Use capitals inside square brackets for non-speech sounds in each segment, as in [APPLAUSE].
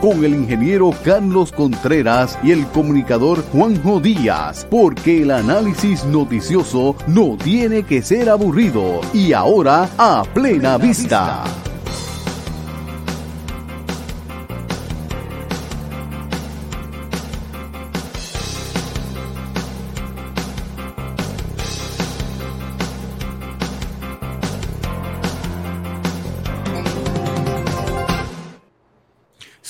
con el ingeniero Carlos Contreras y el comunicador Juanjo Díaz, porque el análisis noticioso no tiene que ser aburrido y ahora a plena vista.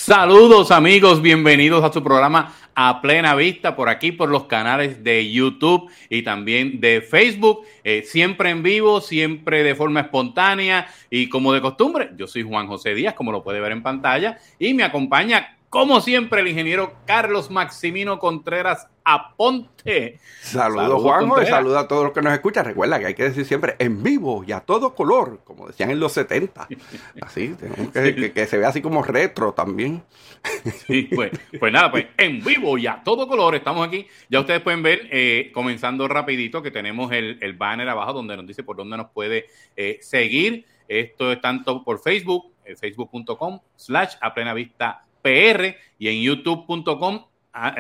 Saludos amigos, bienvenidos a su programa a plena vista por aquí, por los canales de YouTube y también de Facebook, eh, siempre en vivo, siempre de forma espontánea y como de costumbre. Yo soy Juan José Díaz, como lo puede ver en pantalla, y me acompaña como siempre, el ingeniero Carlos Maximino Contreras Aponte. Saludos, Juanjo, y saludos a todos los que nos escuchan. Recuerda que hay que decir siempre en vivo y a todo color, como decían en los 70. [LAUGHS] Así, que, que, se vea así como retro también. Sí, pues, pues nada, pues en vivo y a todo color estamos aquí. Ya ustedes pueden ver, eh, comenzando rapidito, que tenemos el, el, banner abajo donde nos dice por dónde nos puede eh, seguir. Esto es tanto por Facebook, eh, facebook.com slash a plena vista PR y en youtube.com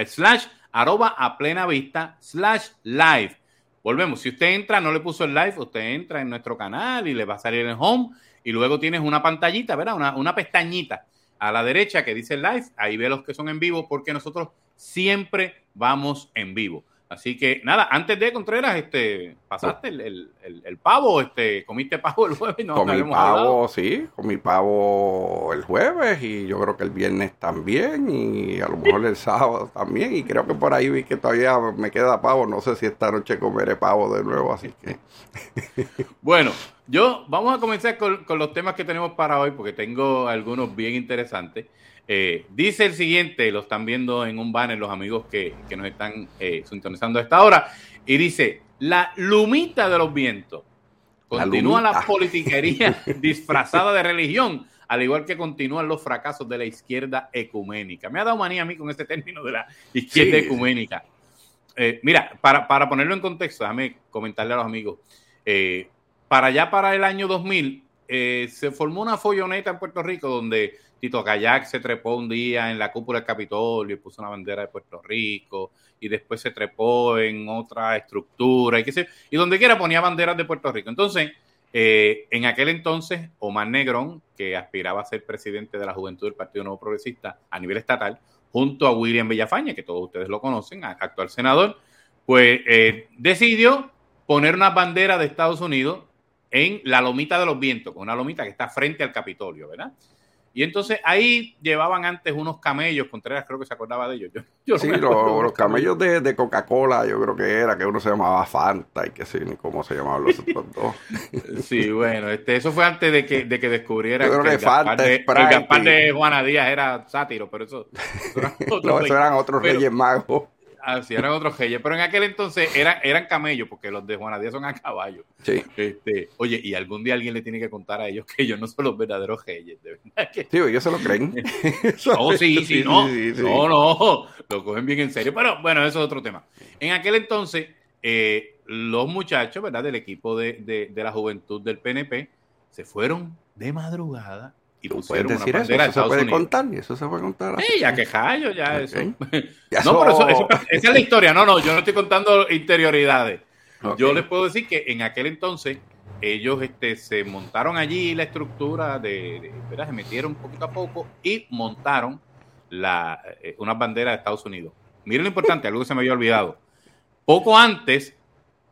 slash arroba a plena vista slash live. Volvemos, si usted entra, no le puso el live, usted entra en nuestro canal y le va a salir el home y luego tienes una pantallita, ¿verdad? Una, una pestañita a la derecha que dice live, ahí ve los que son en vivo porque nosotros siempre vamos en vivo. Así que nada, antes de Contreras, este, pasaste el, el, pavo, este, comiste pavo el jueves, no comí pavo, sí, comí pavo el jueves y yo creo que el viernes también y a lo mejor el sábado también y creo que por ahí vi que todavía me queda pavo, no sé si esta noche comeré pavo de nuevo, así que. [LAUGHS] bueno, yo vamos a comenzar con, con los temas que tenemos para hoy porque tengo algunos bien interesantes. Eh, dice el siguiente, lo están viendo en un banner los amigos que, nos están eh, sintonizando a esta hora, y dice, la lumita de los vientos. Continúa la, politiquería [LAUGHS] disfrazada de religión, al igual que continúan los fracasos de la izquierda ecuménica. Me ha dado manía a mí con este término de la izquierda ecuménica. Eh, mira, para, para, ponerlo en contexto, déjame comentarle a los amigos. para allá, para el año 2000, se formó una folloneta en Puerto Rico donde Tito Kayak se trepó un día en la cúpula del Capitolio y puso una bandera de Puerto Rico y después se trepó en otra estructura y donde quiera ponía banderas de Puerto Rico. Entonces, eh, en aquel entonces, Omar Negrón, que aspiraba a ser presidente de la Juventud del Partido Nuevo Progresista a nivel estatal, junto a William Villafaña, que todos ustedes lo conocen, actual senador, pues eh, decidió poner una bandera de Estados Unidos en la lomita de los vientos, con una lomita que está frente al Capitolio, ¿verdad? Y entonces ahí llevaban antes unos camellos, Contreras creo que se acordaba de ellos. Yo, sí, los, camellos de, Coca-Cola, yo creo que era, que uno se llamaba Fanta y que sí, ni cómo se llamaban los otros dos. [LAUGHS] sí, bueno, este, eso fue antes de que, de que descubrieran que, el, Fanta, de, el de Juana Díaz era sátiro, pero eso, [LAUGHS] eran otros, no, eso eran otros reyes magos. Así eran otros reyes, pero en aquel entonces eran, eran camellos, porque los de Juana Díaz son a caballo. Sí. Este, oye, y algún día alguien le tiene que contar a ellos que ellos no son los verdaderos reyes, de verdad. Que... Sí, ellos se lo creen. [LAUGHS] no, sí, sí, no. no, no, lo cogen bien en serio. Pero bueno, eso es otro tema. En aquel entonces, eh, los muchachos, ¿verdad? Del equipo de, de, de la juventud del PNP se fueron de madrugada y pusieron decir eso, eso se puede contar, y eso se puede contar. Sí, ya que callo, ya eso. [LAUGHS] [LAUGHS] no, pero eso, esa es la historia. No, no, yo no estoy contando interioridades. Yo les puedo decir que en aquel entonces ellos este, se montaron allí la estructura de, ¿verdad? se metieron poquito a poco y montaron la, eh, una bandera de Estados Unidos. Miren lo importante, algo que se me había olvidado. Poco antes,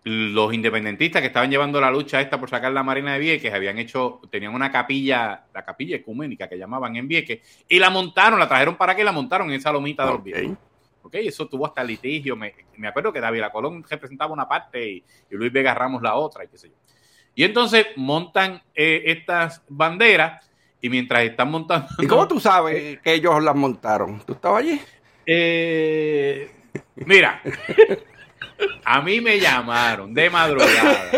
los independentistas que estaban llevando la lucha esta por sacar la Marina de Vieques habían hecho, tenían una capilla, la capilla ecuménica que llamaban en Vieques, y la montaron, la trajeron para que la montaron en esa lomita de los Vieques. Ok, eso tuvo hasta litigio. Me, acuerdo que David Colón representaba una parte y, Luis Vega Ramos la otra, y qué sé yo. Y entonces montan eh, estas banderas y mientras están montando. ¿Y cómo tú sabes que ellos las montaron? ¿Tú estabas allí? Eh, mira. [LAUGHS] A mí me llamaron de madrugada.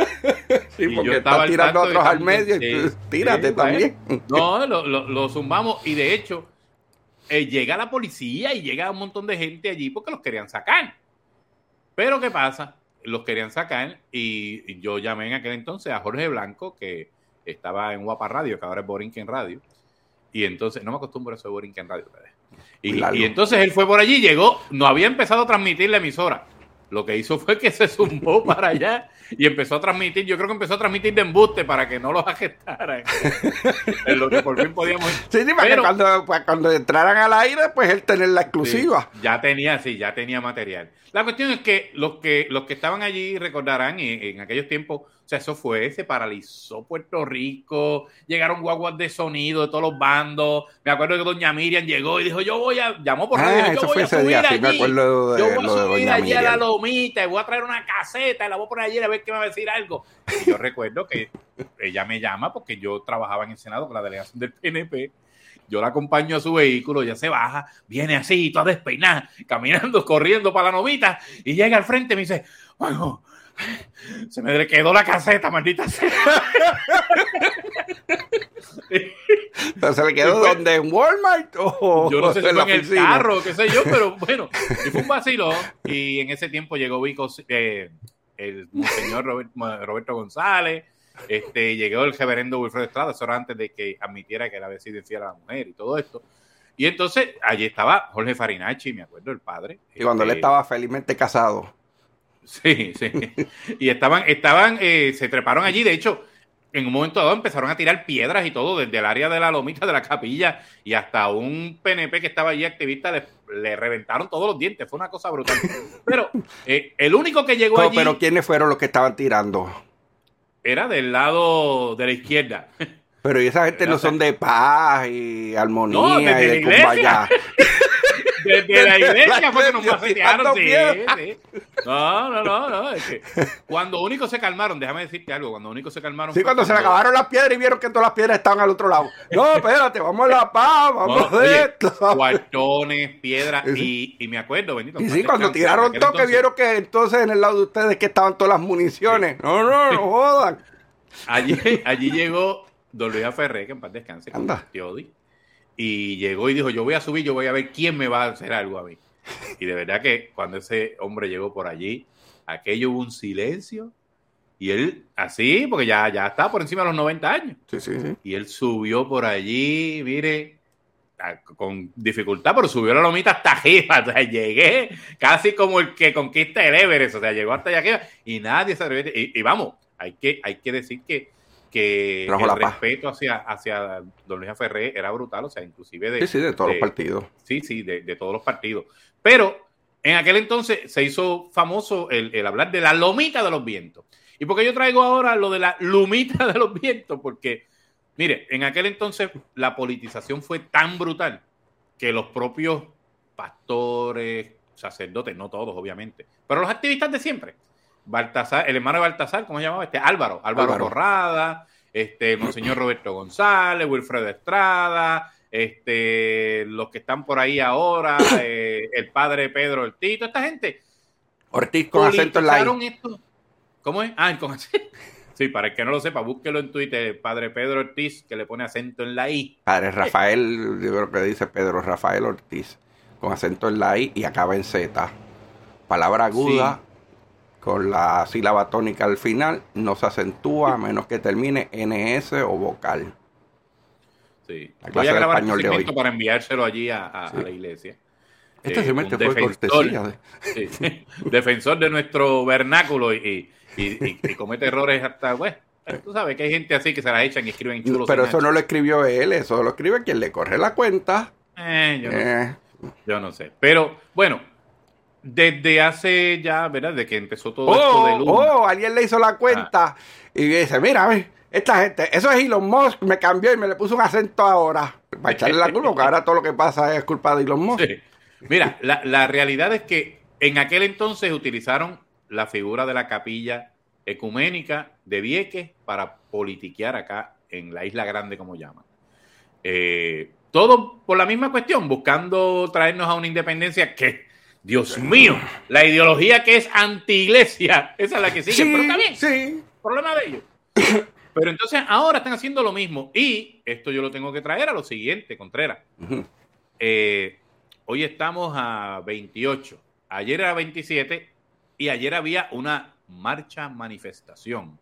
Sí, porque yo estaba tirando a otros al medio y tírate también. No, lo, lo, zumbamos y de hecho eh, llega la policía y llega un montón de gente allí porque los querían sacar. Pero ¿qué pasa? Los querían sacar y, yo llamé en aquel entonces a Jorge Blanco, que estaba en Guapa Radio, que ahora es Borinquen Radio, Y entonces, no me acostumbro a eso de Borinquen Radio. Y, y, entonces él fue por allí, llegó, no había empezado a transmitir la emisora. Lo que hizo fue que se sumó [LAUGHS] para allá y empezó a transmitir, yo creo que empezó a transmitir de embuste para que no los agestaran. [LAUGHS] en lo que por fin podíamos. Sí, sí, para que cuando, pues, cuando, entraran al aire, pues él tener la exclusiva. ya tenía, sí, ya tenía material. La cuestión es que los que, los que estaban allí recordarán en aquellos tiempos o sea, eso fue, se paralizó Puerto Rico, llegaron guaguas de sonido de todos los bandos. Me acuerdo que doña Miriam llegó y dijo, yo voy a, llamó por radio, ah, yo voy a subir allí, me acuerdo de, yo voy a subir allí a la lomita y voy a traer una caseta y la voy a poner allí a ver qué me va a decir algo. Y yo recuerdo que ella me llama porque yo trabajaba en el Senado con la delegación del PNP yo la acompaño a su vehículo, ya se baja, viene así, toda despeinada, caminando, [LAUGHS] corriendo para la novita, y llega al frente y me dice, bueno, se me quedó la caseta, maldita sea. ¿Se le quedó donde? ¿En Walmart? O yo no sé si fue en el carro, qué sé yo, [LAUGHS] pero bueno, y fue un vacilo. Y en ese tiempo llegó Vico, eh, el señor Roberto González, este, llegó el reverendo Wilfredo Estrada, eso era antes de que admitiera que era había sido a la mujer y todo esto. Y entonces allí estaba Jorge Farinacci, me acuerdo, el padre. Y cuando él este, estaba felizmente casado. Sí, sí. Y estaban, estaban, eh, se treparon allí. De hecho, en un momento dado empezaron a tirar piedras y todo desde el área de la lomita de la capilla y hasta un PNP que estaba allí activista le, reventaron todos los dientes. Fue una cosa brutal. Pero eh, el único que llegó allí. Pero ¿quiénes fueron los que estaban tirando? Era del lado de la izquierda. Pero esa gente no son de paz y armonía y de Desde [LAUGHS] la iglesia fue que nos pasearon. Sí, sí. No, no, no, no. Es que cuando únicos se calmaron, déjame decirte algo, cuando únicos se calmaron. Sí, cuando, se le acabaron las piedras y vieron que todas las piedras estaban al otro lado. No, espérate, vamos a la paz, vamos a esto. Cuartones, piedras, y, y, me acuerdo, bendito. Y sí, cuando tiraron toque, vieron que entonces en el lado de ustedes que estaban todas las municiones. No, no, no [LAUGHS] jodan. Allí, allí llegó Don Luis Ferré, que en paz descanse, con Teodi y llegó y dijo, yo voy a subir, yo voy a ver quién me va a hacer algo a mí. Y de verdad que cuando ese hombre llegó por allí, aquello hubo un silencio. Y él, así, porque ya, ya está por encima de los 90 años. Sí, sí, sí. Y él subió por allí, mire, con dificultad, pero subió la lomita hasta arriba. [LAUGHS] O sea, llegué casi como el que conquista el Everest. O sea, llegó hasta allá y nadie se atrevió. Y, y vamos, hay que, hay que decir que que el respeto hacia, hacia don Luis Ferré era brutal, o sea, inclusive de... Sí, sí, de todos los partidos. Sí, sí, de, todos los partidos. Pero en aquel entonces se hizo famoso el, hablar de la lomita de los vientos. ¿Y por qué yo traigo ahora lo de la lumita de los vientos? Porque, mire, en aquel entonces la politización fue tan brutal que los propios pastores, sacerdotes, no todos obviamente, pero los activistas de siempre, Baltasar, el hermano de Baltasar, ¿cómo se llamaba? Este, Álvaro, Álvaro, Corrada, este, Monseñor Roberto González, Wilfredo Estrada, este, los que están por ahí ahora, [COUGHS] eh, el padre Pedro Ortiz, toda esta gente. Ortiz con acento en la I. ¿Cómo es? Ah, con acento. [LAUGHS] Sí, para el que no lo sepa, búsquelo en Twitter, Padre Pedro Ortiz, que le pone acento en la I. Padre Rafael, yo creo que dice Pedro Rafael Ortiz, con acento en la I y acaba en Z. Palabra aguda, con la sílaba tónica al final, no se acentúa a menos que termine NS o vocal. Sí. Voy a grabar español este de para enviárselo allí a, la iglesia. Este eh, fue defensor, [LAUGHS] defensor de nuestro vernáculo y, comete errores hasta, bueno, tú sabes que hay gente así que se la echan y escriben chulos. Pero eso no lo escribió él, eso lo escribe quien le corre la cuenta. Eh, yo, no eh. yo no sé. Pero bueno, desde hace ya, ¿verdad? De que empezó todo esto de oh, Luna. Oh, alguien le hizo la cuenta ah. y dice, mira, esta gente, eso es Elon Musk, me cambió y me le puso un acento ahora. Para echarle la culpa, porque ahora todo lo que pasa es culpa de Elon Musk. Mira, la, la realidad es que en aquel entonces utilizaron la figura de la capilla ecuménica de Vieques para politiquear acá en la Isla Grande, como llaman. Eh, todo por la misma cuestión, buscando traernos a una independencia que Dios mío, la ideología que es anti-iglesia, esa es la que sigue, pero está bien. Sí. Problema de ellos. [COUGHS] Pero entonces ahora están haciendo lo mismo. Y esto yo lo tengo que traer a lo siguiente, Contreras. Eh, hoy estamos a 28. Ayer era 27 y ayer había una marcha manifestación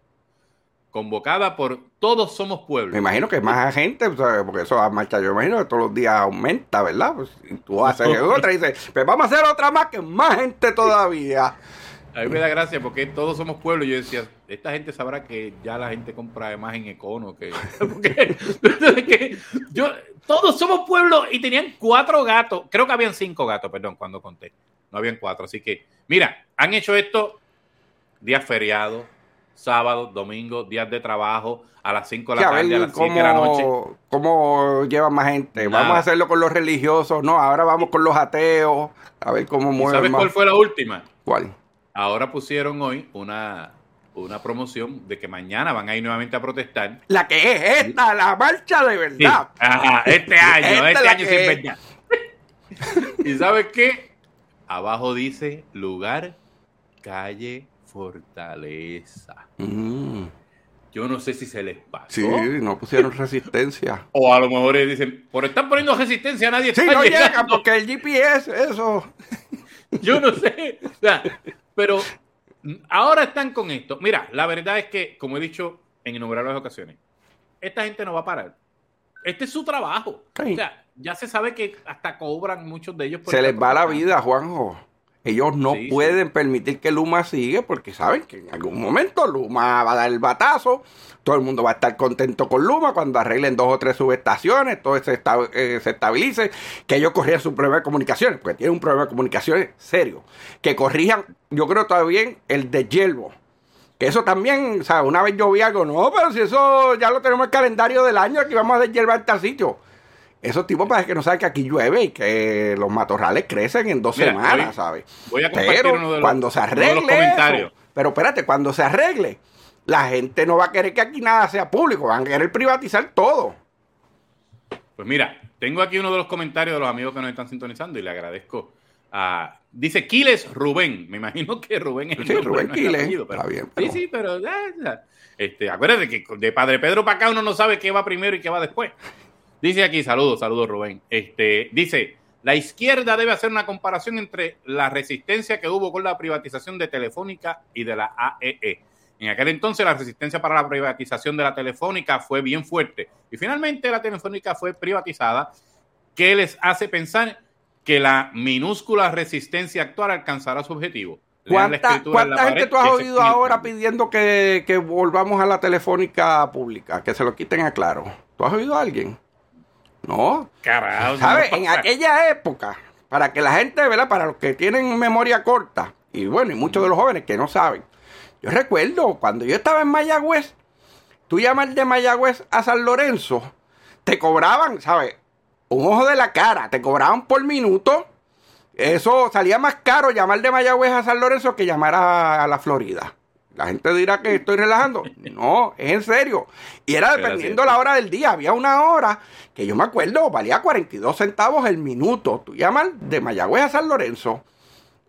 convocada por Todos Somos Pueblo. Me imagino que más gente, porque eso a marcha, yo imagino que todos los días aumenta, ¿verdad? Pues, y tú haces otra y dices, pues vamos a hacer otra más que más gente todavía. A mí me da gracia porque todos somos pueblo. Yo decía, esta gente sabrá que ya la gente compra más en Econo. Que, [LAUGHS] porque, [LAUGHS] yo, todos somos pueblo y tenían cuatro gatos. Creo que habían cinco gatos, perdón, cuando conté. No habían cuatro. Así que, mira, han hecho esto días feriados, sábado, domingo, días de trabajo, a las 5 de la tarde, a, las 5 de la noche. ¿Cómo lleva más gente? Vamos a hacerlo con los religiosos, no, ahora vamos con los ateos, a ver cómo mueve. ¿Sabes cuál fue la última? ¿Cuál? Ahora pusieron hoy una, una promoción de que mañana van a ir nuevamente a protestar. La que es esta, la marcha de verdad. este [LAUGHS] año, este año sin verdad. [LAUGHS] ¿Y sabes qué? Abajo dice lugar, calle, Fortaleza. Mm. Yo no sé si se les pasó. Sí, no pusieron resistencia. [LAUGHS] o a lo mejor dicen, por estar poniendo resistencia nadie sí, no llega porque el GPS, eso. [LAUGHS] Yo no sé. pero ahora están con esto. Mira, la verdad es que, como he dicho en innumerables ocasiones, esta gente no va a parar. Este es su trabajo. O sea, ya se sabe que hasta cobran muchos de ellos. Por se les va la vida, Juanjo. Ellos no pueden permitir que Luma siga porque saben que en algún momento Luma va a dar el batazo, todo el mundo va a estar contento con Luma cuando arreglen dos o tres subestaciones, todo se, eh, se estabilice, que ellos corrían su problema de comunicaciones, porque tienen un problema de comunicaciones serio, que corrijan, yo creo todavía el de que eso también, o sea, una vez yo vi algo, no, pero si eso ya lo tenemos en el calendario del año, aquí vamos a hierba en tal sitio esos tipos parece que no saben que aquí llueve y que los matorrales crecen en dos semanas, ¿sabes? Voy a pero uno de los, cuando se arregle pero espérate, cuando se arregle, la gente no va a querer que aquí nada sea público, van a querer privatizar todo. Pues mira, tengo aquí uno de los comentarios de los amigos que nos están sintonizando y le agradezco a... Dice Quiles Rubén, me imagino que Rubén es el Sí, Rubén Quiles, está bien. Sí, sí, pero... Este, acuérdate que de Padre Pedro para acá uno no sabe qué va primero y qué va después. Dice aquí, saludos, saludos Rubén. Este, dice, la izquierda debe hacer una comparación entre la resistencia que hubo con la privatización de Telefónica y de la AEE. E. En aquel entonces la resistencia para la privatización de la Telefónica fue bien fuerte y finalmente la Telefónica fue privatizada, ¿Qué les hace pensar que la minúscula resistencia actual alcanzará su objetivo. ¿Cuánta, gente tú has oído ahora pidiendo que, que volvamos a la Telefónica pública, que se lo quiten a claro? ¿Tú has oído a alguien? No. Carajo. ¿Sabes? en aquella época, para que la gente, ¿verdad? Para los que tienen memoria corta, y bueno, y muchos de los jóvenes que no saben. Yo recuerdo cuando yo estaba en Mayagüez, tú llamas de Mayagüez a San Lorenzo, te cobraban, ¿sabes? Un ojo de la cara, te cobraban por minuto. Eso salía más caro llamar de Mayagüez a San Lorenzo que llamar a la Florida. La gente dirá que estoy relajando. [LAUGHS] No, es en serio. Y era dependiendo la hora del día. Había una hora que yo me acuerdo, valía 42 centavos el minuto. Tú llamas de Mayagüez a San Lorenzo.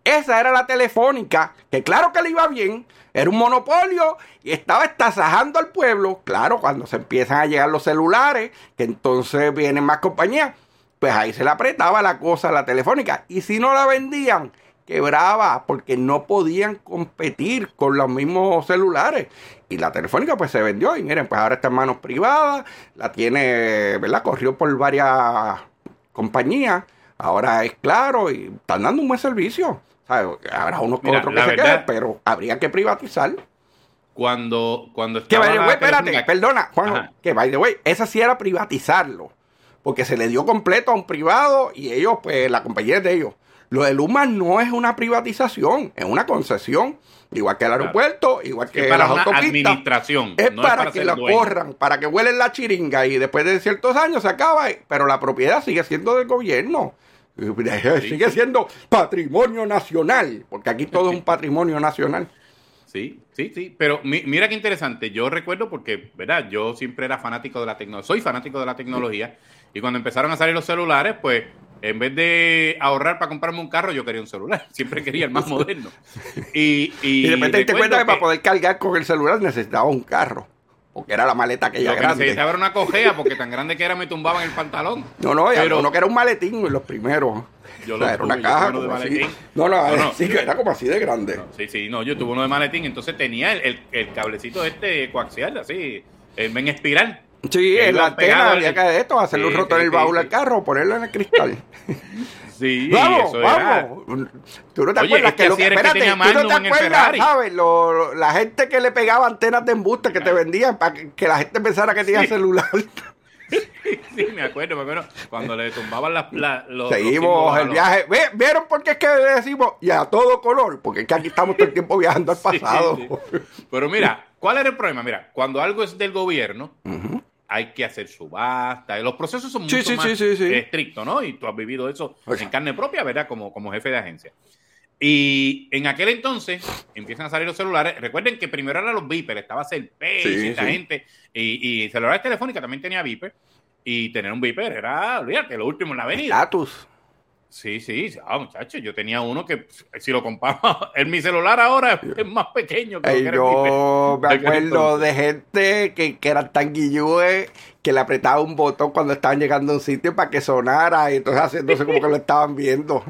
Esa era la telefónica, que claro que le iba bien, era un monopolio y estaba estasajando al pueblo. Claro, cuando se empiezan a llegar los celulares, que entonces vienen más compañías, pues ahí se le apretaba la cosa a la telefónica. Y si no la vendían, quebraba porque no podían competir con los mismos celulares. Y la telefónica pues se vendió y miren, pues ahora está en manos privadas, la tiene, ¿verdad? Corrió por varias compañías, ahora es claro y están dando un buen servicio. Habrá unos con otros que se queden, pero habría que privatizar. Cuando, cuando Que by the way, espérate, perdona, Juan, que by the way, esa sí era privatizarlo. Porque se le dio completo a un privado y ellos, pues, la compañía es de ellos. Lo de Luma no es una privatización, es una concesión. Igual que el aeropuerto, igual que para las administración. Es, para, que la corran, para que huelen la chiringa y después de ciertos años se acaba. Pero la propiedad sigue siendo del gobierno. Sigue siendo patrimonio nacional, porque aquí todo es un [LAUGHS] patrimonio nacional. Sí, sí, sí, pero mira qué interesante. Yo recuerdo porque, ¿verdad? Yo siempre era fanático de la tecnología, soy fanático de la tecnología, y cuando empezaron a salir los celulares, pues en vez de ahorrar para comprarme un carro, yo quería un celular. [LAUGHS] Siempre quería el más moderno. Y, y, de repente te cuenta que, para poder cargar con el celular necesitaba un carro. porque era la maleta que grande. necesitaba era una cojea, porque tan grande que era me tumbaban el pantalón. No, no, Pero- uno que era un maletín en los primeros. Yo O sea, lo era una tuve, yo caja tuve uno de maletín. No, no, No, no. [LAUGHS] sí, que era como así de grande. No, sí, sí, no, yo tuve uno de maletín, entonces tenía el, el, el cablecito este coaxial, así, en espiral. Sí, Que en la antena había que esto, hacerle un Sí, roto en el baúl al carro, ponerlo en el cristal. [LAUGHS] Sí, [LAUGHS] vamos, eso era. vamos. Tú no te Oye, acuerdas este que lo que, era el que espérate, tenía tú no te acuerdas. ¿sabes? Lo- lo- la gente que le pegaba antenas de embuste que te vendían para que, que la gente pensara que tenía Sí. celular. [LAUGHS] Sí, me acuerdo, me acuerdo. Cuando le tumbaban las, la- los, los Seguimos a el los- viaje. ¿Vieron por qué es que decimos y a todo color? Porque es que aquí estamos todo el tiempo viajando al pasado. sí. Pero mira, ¿cuál era el problema? Mira, cuando algo es del gobierno. Hay que hacer subasta. Los procesos son mucho sí, más sí, sí, sí. estrictos, ¿no? Y tú has vivido eso en carne propia, ¿verdad? Como, como jefe de agencia. Y en aquel entonces empiezan a salir los celulares. Recuerden que primero eran los beepers, estaba Celpay Sí, y esta gente. Y, y celulares telefónicas también tenía beeper. Y tener un beeper era, olvídate, lo último en la avenida. Estatus. Sí, sí, ah, muchachos, yo tenía uno que, si lo comparo, [LAUGHS] en mi celular ahora es más pequeño que que yo me de aquel acuerdo de gente que, que eran tan guillúes que le apretaba un botón cuando estaban llegando a un sitio para que sonara y entonces haciéndose como que lo estaban viendo.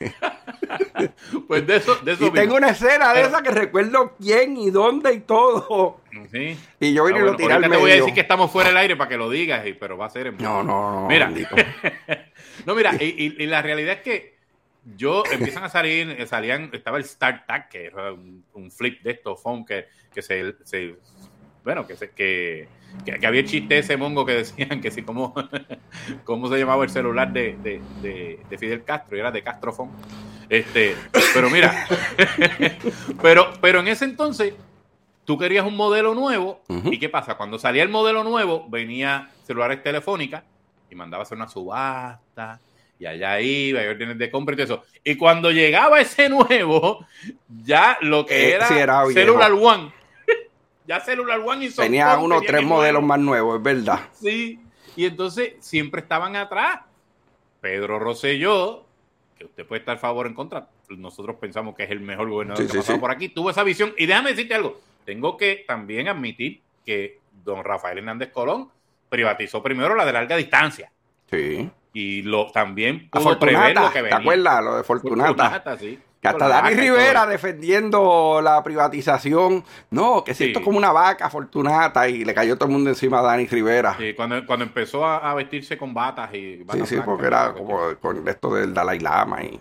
[LAUGHS] [LAUGHS] Pues de eso, de eso Y tengo una escena de Pero- esa que recuerdo quién y dónde y todo. Sí. Y yo vine Ah, y bueno, lo tiré al ahorita te voy a medio. decir que estamos fuera del aire para que lo digas, pero va a ser en No, no, no. Mira. [LAUGHS] No, mira, y, y- y la realidad es que yo empiezan a salir, eh, salían, estaba el StarTAC, que era un, un flip de estos phone que, que se, se- bueno, que, se, que, que, que había el chiste ese mongo que decían que si cómo, [LAUGHS] cómo se llamaba el celular de, de, de, de Fidel Castro, y era de Castrofón. Este, pero mira, [LAUGHS] pero, pero en ese entonces tú querías un modelo nuevo y qué pasa, cuando salía el modelo nuevo venía celulares telefónicas y mandaba hacer una subasta y allá iba y órdenes de compra y todo eso. Y cuando llegaba ese nuevo, ya lo que Eh, era, sí, era. Celular One, [LAUGHS] ya Celular One y Tenía unos tenían tres el modelos más nuevos, es verdad. Sí, y entonces siempre estaban atrás. Pedro Rosselló, que usted puede estar a favor o en contra, nosotros pensamos que es el mejor gobernador Sí, que sí, ha pasado sí. por aquí, tuvo esa visión. Y déjame decirte algo, tengo que también admitir que don Rafael Hernández Colón privatizó primero la de larga distancia Sí. y lo también pudo prever lo que ¿te venía. acuerdas? Lo de Fortunata. Fortunata, sí. Que hasta Dani Rivera defendiendo la privatización. No, que si Sí. esto es como una vaca Fortunata y le cayó todo el mundo encima a Dani Rivera. Sí, Sí, cuando, cuando empezó a, a vestirse con batas y batas sí, blancas, porque era como con esto del Dalai Lama y...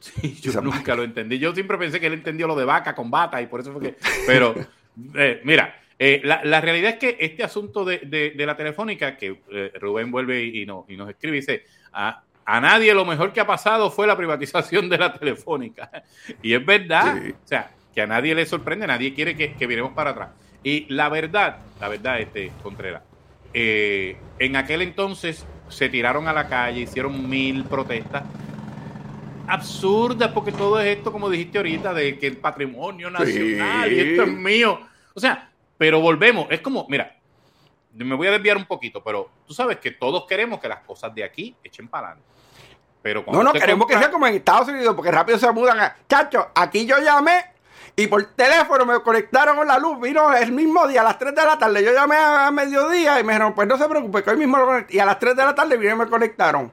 Sí, yo nunca lo entendí. Yo siempre pensé que él entendió lo de vaca con bata y por eso fue que. Pero, [LAUGHS] eh, mira, eh, la, la realidad es que este asunto de, de- de la telefónica, que eh, Rubén vuelve y, y no- y nos escribe, dice: a, a nadie lo mejor que ha pasado fue la privatización de la telefónica. Y es verdad. Sí. O sea, que a nadie le sorprende, nadie quiere que, que viremos para atrás. Y la verdad, la verdad, este, Contreras, eh, en aquel entonces se tiraron a la calle, hicieron mil protestas absurdas, porque todo es esto, como dijiste ahorita, de que el patrimonio nacional y esto es mío. O sea, pero volvemos, es como, mira, me voy a desviar un poquito, pero tú sabes que todos queremos que las cosas de aquí echen para adelante. Pero cuando No, no, queremos que sea como en Estados Unidos, porque rápido se mudan a... Chacho, aquí yo llamé y por teléfono me conectaron con la luz. Vino el mismo día, a las 3 de la tarde. Yo llamé a, mediodía y me dijeron, pues no se preocupe, que hoy mismo lo conect-". Y a las 3 de la tarde vinieron y me conectaron.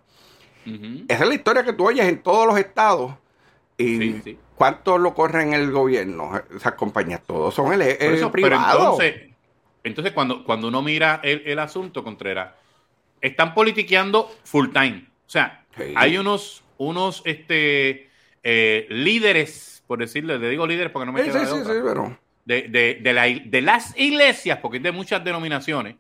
Esa es la historia que tú oyes en todos los estados. Y Sí, sí. ¿cuánto lo corren el gobierno? Esas compañías, todos son el, el eso, pero privado. entonces, entonces cuando, cuando uno mira el, el asunto, Contreras, están politiqueando full time. O sea, Sí. hay unos, unos este, eh, líderes, por decirle, le digo líderes porque no me Sí, queda sí, de sí, otra, sí, pero... de, de, de, la- de las iglesias, porque es de muchas denominaciones,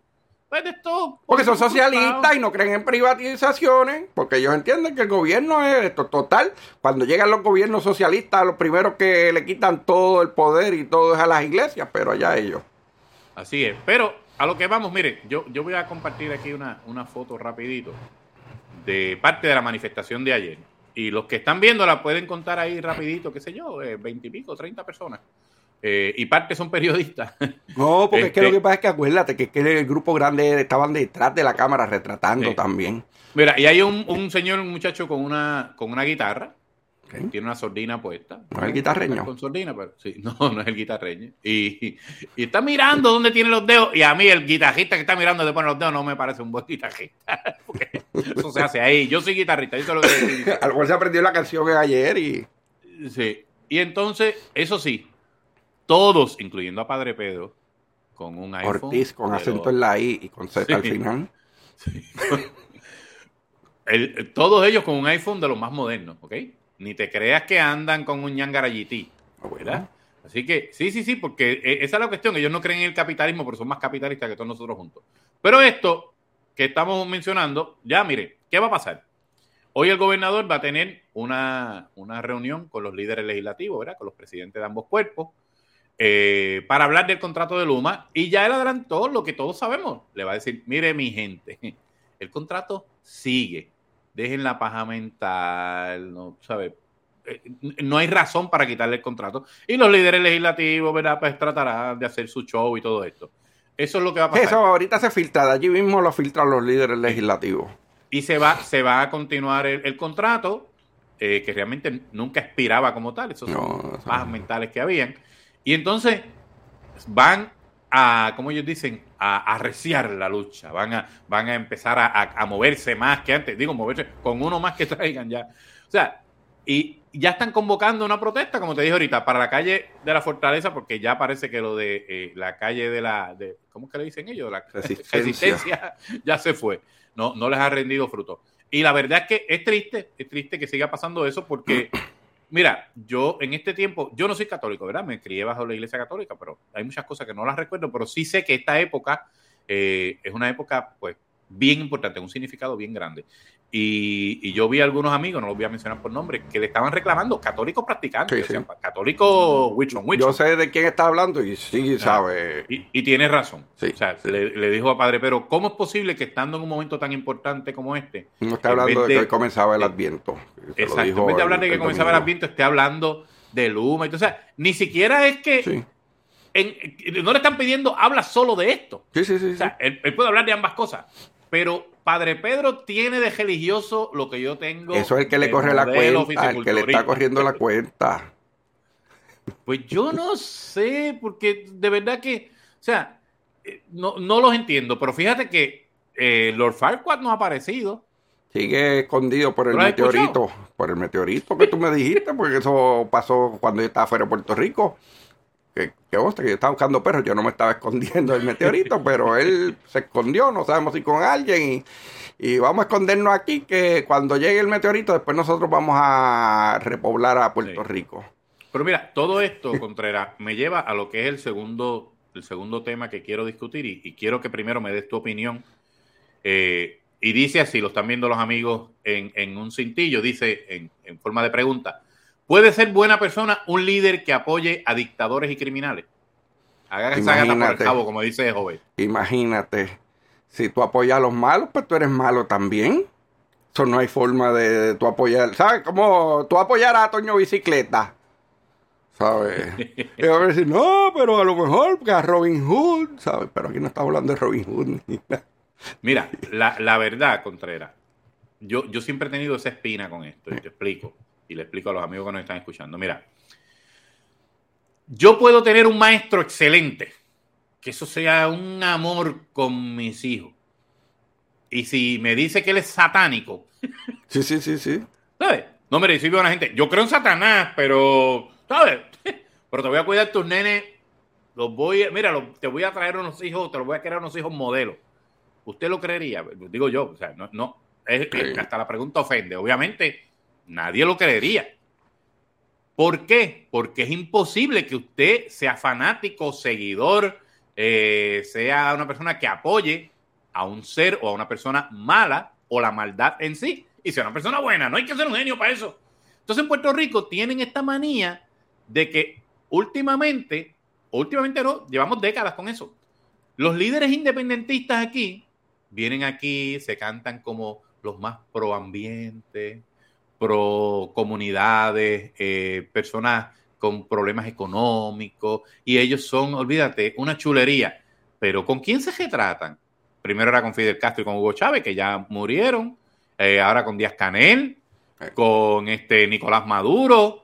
pues de esto... Porque son socialistas y no creen en privatizaciones, porque ellos entienden que el gobierno es esto total. Cuando llegan los gobiernos socialistas, los primeros que le quitan todo el poder y todo es a las iglesias, pero allá ellos. Así es. Pero a lo que vamos, mire, yo, yo voy a compartir aquí una, una foto rapidito de parte de la manifestación de ayer. Y los que están viéndola pueden contar ahí rapidito, qué sé yo, veintipico, treinta personas. Eh, y parte son periodistas. [LAUGHS] No, porque es que Este- lo que pasa es que acuérdate que, es que el grupo grande estaban detrás de la cámara retratando también. Mira, y hay un, un señor, un muchacho con una, con una guitarra. Tiene una sordina puesta. No es el guitarreño. Con sordina, pero sí, [LAUGHS] no, no es el guitarreño. Y, y, está mirando dónde tiene los dedos. Y a mí, el guitarrista que está mirando de pone los dedos, no me parece un buen guitarrista. [LAUGHS] Porque eso se hace ahí. Yo soy guitarrista, es lo que [LAUGHS] A lo mejor se aprendió la canción ayer y. Sí. Y entonces, eso sí, todos, incluyendo a Padre Pedro, con un iPhone. Ortiz, con acento en la I y con Z al final. Sí. todos ellos con un iPhone de los más modernos, ¿ok? Ni te creas que andan con un Ñangara GT, ah, ¿verdad? Así que sí, sí, sí, porque eh, esa es la cuestión. Ellos no creen en el capitalismo, pero son más capitalistas que todos nosotros juntos. Pero esto que estamos mencionando, ya mire, ¿qué va a pasar? Hoy el gobernador va a tener una, una reunión con los líderes legislativos, ¿verdad? Con los presidentes de ambos cuerpos, eh, para hablar del contrato de Luma. Y ya él adelantó lo que todos sabemos. Le va a decir, mire mi gente, [LAUGHS] el contrato sigue. Dejen la paja mental, ¿no? ¿Sabe? Eh, no hay razón para quitarle el contrato. Y los líderes legislativos, ¿verdad? Pues tratarán de hacer su show y todo esto. Eso es lo que va a pasar. Eso ahorita se filtra, de allí mismo lo filtran los líderes legislativos. Y se va, se va a continuar el, contrato, eh, que realmente nunca expiraba como tal. Esos son pajas mentales que habían. Y entonces van a, como ellos dicen, a arreciar la lucha, van a, van a empezar a, moverse más que antes, digo, moverse con uno más que [LAUGHS] traigan ya. O sea, y ya están convocando una protesta, como te dije ahorita, para la calle de la fortaleza, porque ya parece que lo de eh, la calle de la, de, ¿cómo es que le dicen ellos? La resistencia. [LAUGHS] ya se fue, no, no les ha rendido fruto. Y la verdad es que es triste, es triste que siga pasando eso porque [CLEARS THROAT] Mira, yo en este tiempo, yo no soy católico, ¿verdad? Me crié bajo la iglesia católica, pero hay muchas cosas que no las recuerdo, pero sí sé que esta época eh, es una época, pues, bien importante, un significado bien grande. Y, yo vi a algunos amigos, no los voy a mencionar por nombre, que le estaban reclamando católicos practicantes, católicos Yo sé de quién está hablando y sí, sabe. Y, tiene razón. o sea, le, dijo a Padre, pero ¿cómo es posible que estando en un momento tan importante como este... No está hablando de, que comenzaba el Adviento. Exacto, en vez de hablar de que comenzaba el Adviento, esté hablando de Luma. Entonces, o sea, ni siquiera es que... no le están pidiendo, habla solo de esto. Sí, sí, sí. O sea, él puede hablar de ambas cosas. Pero Padre Pedro tiene de religioso lo que yo tengo. Eso es el que le corre la cuenta, el que le está corriendo la cuenta. Pues yo no sé, porque de verdad que, o sea, eh, no, los entiendo, pero fíjate que eh, Lord Farquaad no ha aparecido. Sigue escondido por el meteorito, por el meteorito que tú me dijiste, porque eso pasó cuando yo estaba fuera de Puerto Rico que, que hostia, que yo estaba buscando perros, yo no me estaba escondiendo del meteorito, [LAUGHS] pero él se escondió, no sabemos si con alguien, y, vamos a escondernos aquí, que cuando llegue el meteorito, después nosotros vamos a repoblar a Puerto Rico. Pero mira, todo esto, Contreras, me lleva a lo que es el segundo, el segundo tema que quiero discutir, y, quiero que primero me des tu opinión. Eh, y dice así, lo están viendo los amigos en, en un cintillo, dice en, en forma de pregunta. ¿Puede ser buena persona un líder que apoye a dictadores y criminales? Haga esa gata por el cabo, como dice joven. Imagínate, si tú apoyas a los malos, pues tú eres malo también. Eso no hay forma de, tú apoyar. ¿Sabes? Como tú apoyar a Toño Bicicleta. ¿Sabes? [LAUGHS] y a decir, no, pero a lo mejor a Robin Hood, ¿sabes? Pero aquí no estamos hablando de Robin Hood. [LAUGHS] Mira, la, la verdad, Contreras, yo, yo siempre he tenido esa espina con esto, y te explico y le explico a los amigos que nos están escuchando. Mira, yo puedo tener un maestro excelente, que eso sea un amor con mis hijos. Y si me dice que él es satánico. [LAUGHS] Sí, sí, sí, sí. ¿Sabes? No me recibe una gente. Yo creo en Satanás, pero. ¿Sabes? [LAUGHS] Pero te voy a cuidar tus nenes. Los voy a, mira, te voy a traer unos hijos, te los voy a crear unos hijos modelos. ¿Usted lo creería? Digo yo, o sea, no, no hasta la pregunta ofende. Obviamente, Nadie lo creería. ¿Por qué? Porque es imposible que usted sea fanático, seguidor, eh, sea una persona que apoye a un ser o a una persona mala o la maldad en sí y sea una persona buena. No hay que ser un genio para eso. Entonces en Puerto Rico tienen esta manía de que últimamente, últimamente no, llevamos décadas con eso. Los líderes independentistas aquí vienen aquí, se cantan como los más proambientes, pro comunidades, eh, personas con problemas económicos, y ellos son, olvídate, una chulería. Pero ¿con quién se retratan? Primero era con Fidel Castro y con Hugo Chávez, que ya murieron, eh, ahora con Díaz Canel. con este Nicolás Maduro,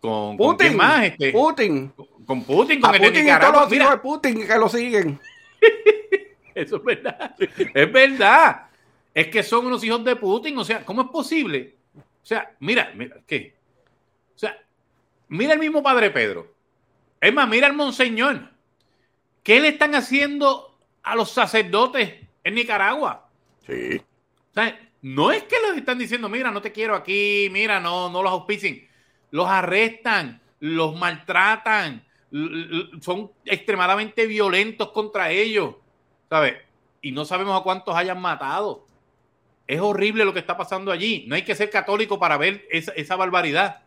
con, ¿con Putin, quién más, este, Putin. con Putin, con A el Putin y todos los hijos de Putin que lo siguen. [LAUGHS] Eso es verdad. Es verdad. Es que son unos hijos de Putin. O sea, ¿cómo es posible? O sea, mira, mira, ¿qué? O sea, mira el mismo padre Pedro. Es más, mira el monseñor. ¿Qué le están haciendo a los sacerdotes en Nicaragua? Sí. O sea, no es que les están diciendo, mira, no te quiero aquí, mira, no, no los auspicien. Los arrestan, los maltratan, son extremadamente violentos contra ellos, ¿sabes? Y no sabemos a cuántos hayan matado. Es horrible lo que está pasando allí. No hay que ser católico para ver esa, esa barbaridad.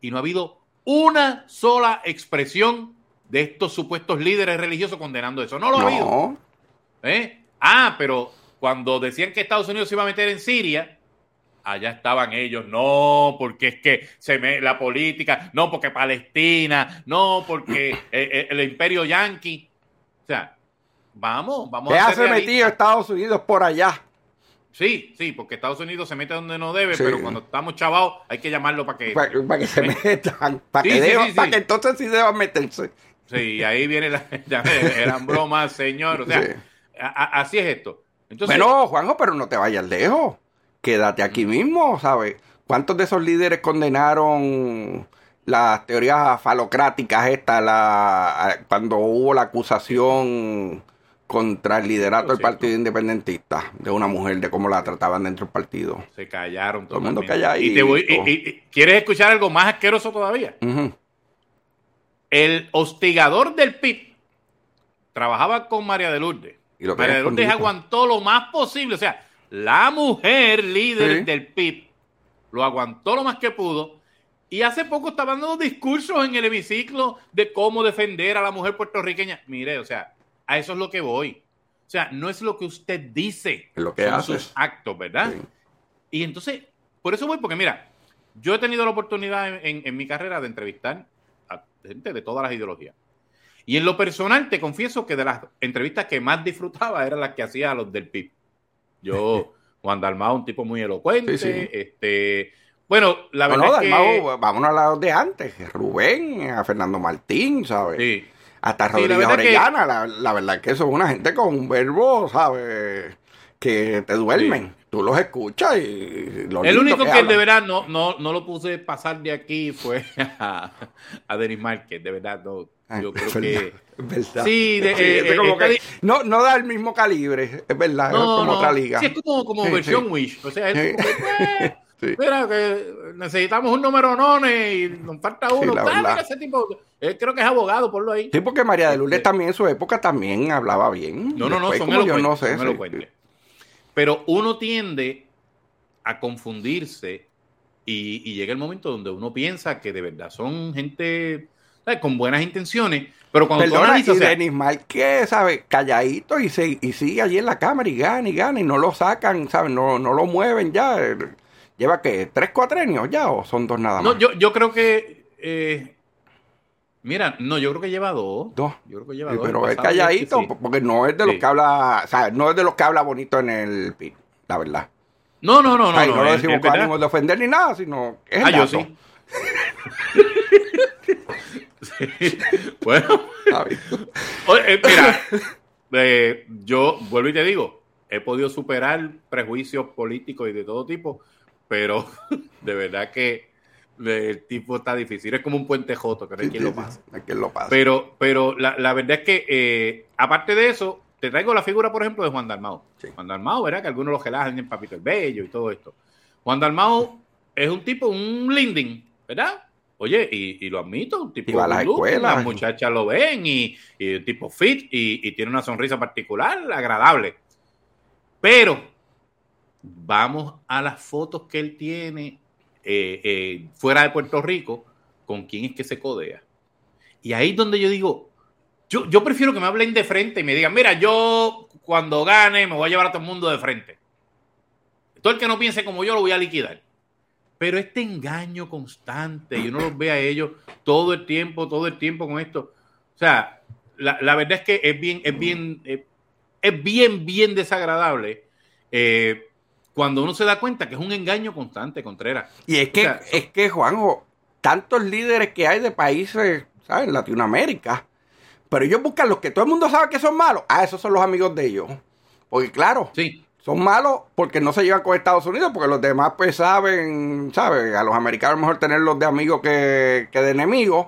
Y no ha habido una sola expresión de estos supuestos líderes religiosos condenando eso. No lo ha habido. ¿Eh? Ah, pero cuando decían que Estados Unidos se iba a meter en Siria, allá estaban ellos. No, porque es que se me, la política, no, porque Palestina, no, porque eh, eh, el imperio yanqui. O sea, vamos, vamos ¿Qué a hace metido Estados Unidos por allá? Sí, sí, porque Estados Unidos se mete donde no debe, Sí. pero cuando estamos chavados hay que llamarlo para que... Para, que se metan. Para Sí, que, sí, deban- para que entonces sí deban meterse. Sí, ahí viene la... [LAUGHS] ya eran bromas, señor. O sea, Sí. a- a- así es esto. Entonces, Bueno, Juanjo, pero no te vayas lejos. Quédate aquí mismo, ¿sabes? ¿Cuántos de esos líderes condenaron las teorías falocráticas estas la, cuando hubo la acusación contra el liderato del Partido Independentista de una mujer, de cómo la trataban dentro del partido? Se callaron Todo el mundo calladito. Y te voy, y- y- y- ¿Quieres escuchar algo más asqueroso todavía? El hostigador del PIB trabajaba con María de Lourdes. Y lo María de Lourdes escondido. aguantó lo más posible. O sea, la mujer líder Sí. del PIB lo aguantó lo más que pudo. Y hace poco estaba dando discursos en el hemiciclo de cómo defender a la mujer puertorriqueña. Mire, o sea, a eso es lo que voy. O sea, no es lo que usted dice, Es lo que son hace. sus actos, ¿verdad? Sí. Y entonces, por eso voy, porque mira, yo he tenido la oportunidad en, en- en mi carrera de entrevistar a gente de todas las ideologías. Y en lo personal, te confieso que de las entrevistas que más disfrutaba eran las que hacía a los del PIB. Yo, [LAUGHS] Juan Dalmao, un tipo muy elocuente. Sí, sí. este Bueno, la verdad no, es que... Vámonos a los de antes. Rubén, a Fernando Martín, ¿sabes? Sí. Hasta Sí, la Rodríguez verdad que- Orellana, la, la verdad es que son una gente con un verbo, ¿sabes? Que te duermen. Tú los escuchas y lo El único que, de verdad no, no, no lo puse pasar de aquí fue [LAUGHS] a, a Denis Márquez, de verdad. No, Ay, yo creo es que... verdad, es verdad. Sí, de- Sí, eh, es como que no, no da el mismo calibre, es verdad, es No, como no, otra liga. Sí, es como, como versión. Wish. O sea, es como que, pues, [LAUGHS] mira, que necesitamos un número none y nos falta uno. la Ah, ese tipo, él creo que es abogado, ponlo ahí. Sí, porque María de Lourdes Este- también en su época también hablaba bien. No, no, no, Después, son como yo no sé. son sí. Pero uno tiende a confundirse y, y llega el momento donde uno piensa que de verdad son gente ¿sabes? con buenas intenciones, pero cuando tú Perdona, y analizas, o sea, Denis ¿sabes? Calladito y, se, y sigue allí en la cámara y gana y gana y no lo sacan, ¿sabes? No, no lo mueven ya. ¿Lleva qué? ¿Tres cuatrenios ya o son dos nada más? no, yo, yo creo que eh, mira, no, yo creo que lleva dos. Dos. Yo creo que lleva Sí, dos. pero es calladito, sí. porque no es de los Sí. que habla, o sea, no es de los que habla bonito en el PIB, la verdad. No, no, no, no. Ay, no, no, lo decimos con ánimo de ofender ni nada, sino es el Ah, yo sí. [LAUGHS] Sí. [LAUGHS] Bueno, eh, mira, eh, yo vuelvo y te digo, he podido superar prejuicios políticos y de todo tipo, pero [LAUGHS] de verdad que el tipo está difícil. Es como un puente joto, que no hay Sí, quien sí, lo pase. sí, hay quien lo pase. Pero, pero la, la verdad es que, eh, aparte de eso, te traigo la figura, por ejemplo, de Juan Dalmao. Juan Dalmao, ¿verdad? Que algunos lo relajan en Papito el Bello y todo esto. Juan Dalmao es un tipo, un linding, ¿verdad? Oye, y, y lo admito, un tipo Y va a la good looking, escuela. las muchachas lo ven y, y un tipo fit y, y tiene una sonrisa particular, agradable. Pero vamos a las fotos que él tiene eh, eh, fuera de Puerto Rico, con quién es que se codea. Y ahí es donde yo digo, yo, yo prefiero que me hablen de frente y me digan, mira, yo cuando gane me voy a llevar a todo el mundo de frente. Todo el que no piense como yo lo voy a liquidar. Pero este engaño constante, y uno los ve a ellos todo el tiempo, todo el tiempo con esto. O sea, la, la verdad es que es bien, es bien, eh, es bien, bien desagradable. Cuando uno se da cuenta que es un engaño constante, Contreras. Y es que, es que, Juanjo, tantos líderes que hay de países, ¿sabes? Latinoamérica, pero ellos buscan los que todo el mundo sabe que son malos. Ah, esos son los amigos de ellos. Porque claro, sí. son malos porque no se llevan con Estados Unidos, porque los demás pues saben, ¿sabes? A los americanos mejor tenerlos de amigos que, que de enemigos.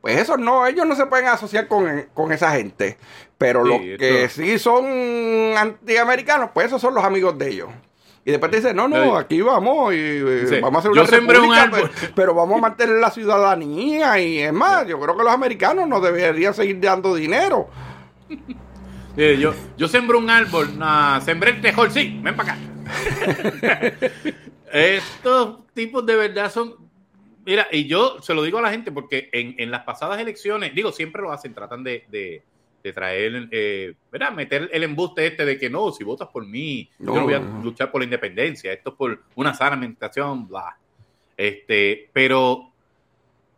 Pues eso no, ellos no se pueden asociar con, esa gente. Pero los que sí son antiamericanos, pues esos son los amigos de ellos. Y después te dicen, no, no, aquí vamos y eh, vamos a hacer una república, pero, pero, vamos a mantener la ciudadanía y es más, yo creo que los americanos no deberían seguir dando dinero. yo, yo sembré un árbol, sembré el tejol, sí, ven para acá. [LAUGHS] Estos tipos de verdad son Mira, y yo se lo digo a la gente porque en, las pasadas elecciones, digo, siempre lo hacen, tratan de, traer, eh, ¿verdad? Meter el embuste este de que no, si votas por mí, yo no voy a luchar por la independencia, esto es por una sana administración, bla. Este, pero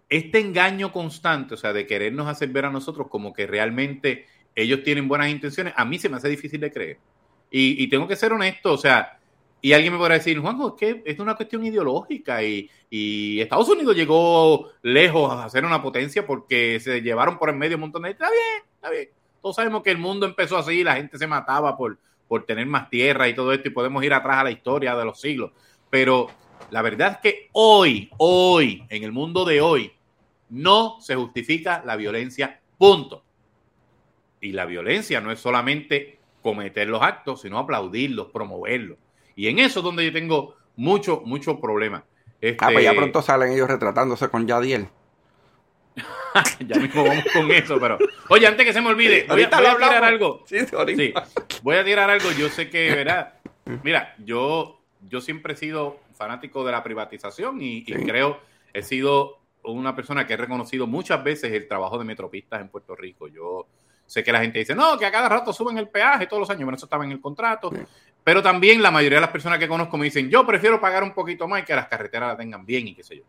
este engaño constante, o sea, de querernos hacer ver a nosotros como que realmente ellos tienen buenas intenciones, a mí se me hace difícil de creer. Y, y tengo que ser honesto, o sea, y alguien me podrá decir, Juanjo, es que es una cuestión ideológica y, Estados Unidos llegó lejos a ser una potencia porque se llevaron por en medio un montón de... Está bien, está bien. Todos sabemos que el mundo empezó así, la gente se mataba por, por tener más tierra y todo esto y podemos ir atrás a la historia de los siglos. Pero la verdad es que hoy, hoy, en el mundo de hoy, no se justifica la violencia, punto. Y la violencia no es solamente cometer los actos, sino aplaudirlos, promoverlos. Y en eso es donde yo tengo mucho, mucho problema. Este... Ah, pues ya este, pronto salen ellos retratándose con Yadiel. [LAUGHS] ya mismo vamos con eso, pero. Oye, antes que se me olvide, voy, a, tirar algo. Sí, sí, voy a tirar algo. Yo sé que, [LAUGHS] ¿verdad? Mira, yo, yo siempre he sido fanático de la privatización y, y creo, he sido una persona que he reconocido muchas veces el trabajo de metropistas en Puerto Rico. Yo sé que la gente dice, no, que a cada rato suben el peaje todos los años. Bueno, eso estaba en el contrato. Pero también la mayoría de las personas que conozco me dicen, yo prefiero pagar un poquito más y que las carreteras la tengan bien y qué sé yo.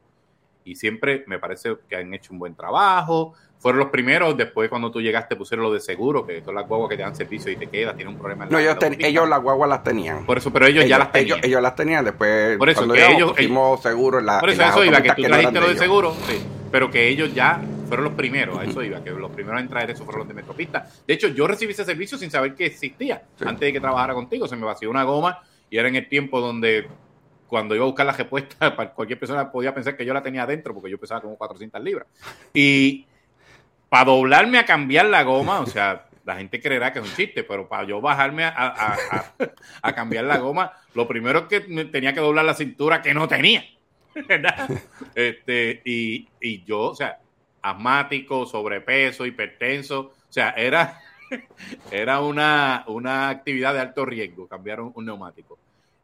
Y siempre me parece que han hecho un buen trabajo. Fueron los primeros, después cuando tú llegaste pusieron lo de seguro, que son las guaguas que te dan servicio y te quedas, tiene un problema. no, ellos, ellos, las guaguas las tenían. Por eso, pero ellos, ya las tenían. Ellos, las tenían, después por eso, cuando que ellos, seguro en la Por eso, eso iba, que tú trajiste lo de seguro, sí, pero que ellos ya fueron los primeros, a eso iba, que los primeros en traer eso fueron los de Metropista. De hecho, yo recibí ese servicio sin saber que existía. Antes de que trabajara contigo, se me vació una goma y era en el tiempo donde cuando iba a buscar la respuesta, [LAUGHS] cualquier persona podía pensar que yo la tenía adentro porque yo pesaba como 400 libras. Y para doblarme a cambiar la goma, o sea, la gente creerá que es un chiste, pero para yo bajarme a, a cambiar la goma, lo primero es que tenía que doblar la cintura que no tenía. [LAUGHS] ¿verdad? Este, y, y yo, o sea, asmático, sobrepeso, hipertenso. O sea, era, [LAUGHS] era una, una actividad de alto riesgo, cambiar un, neumático.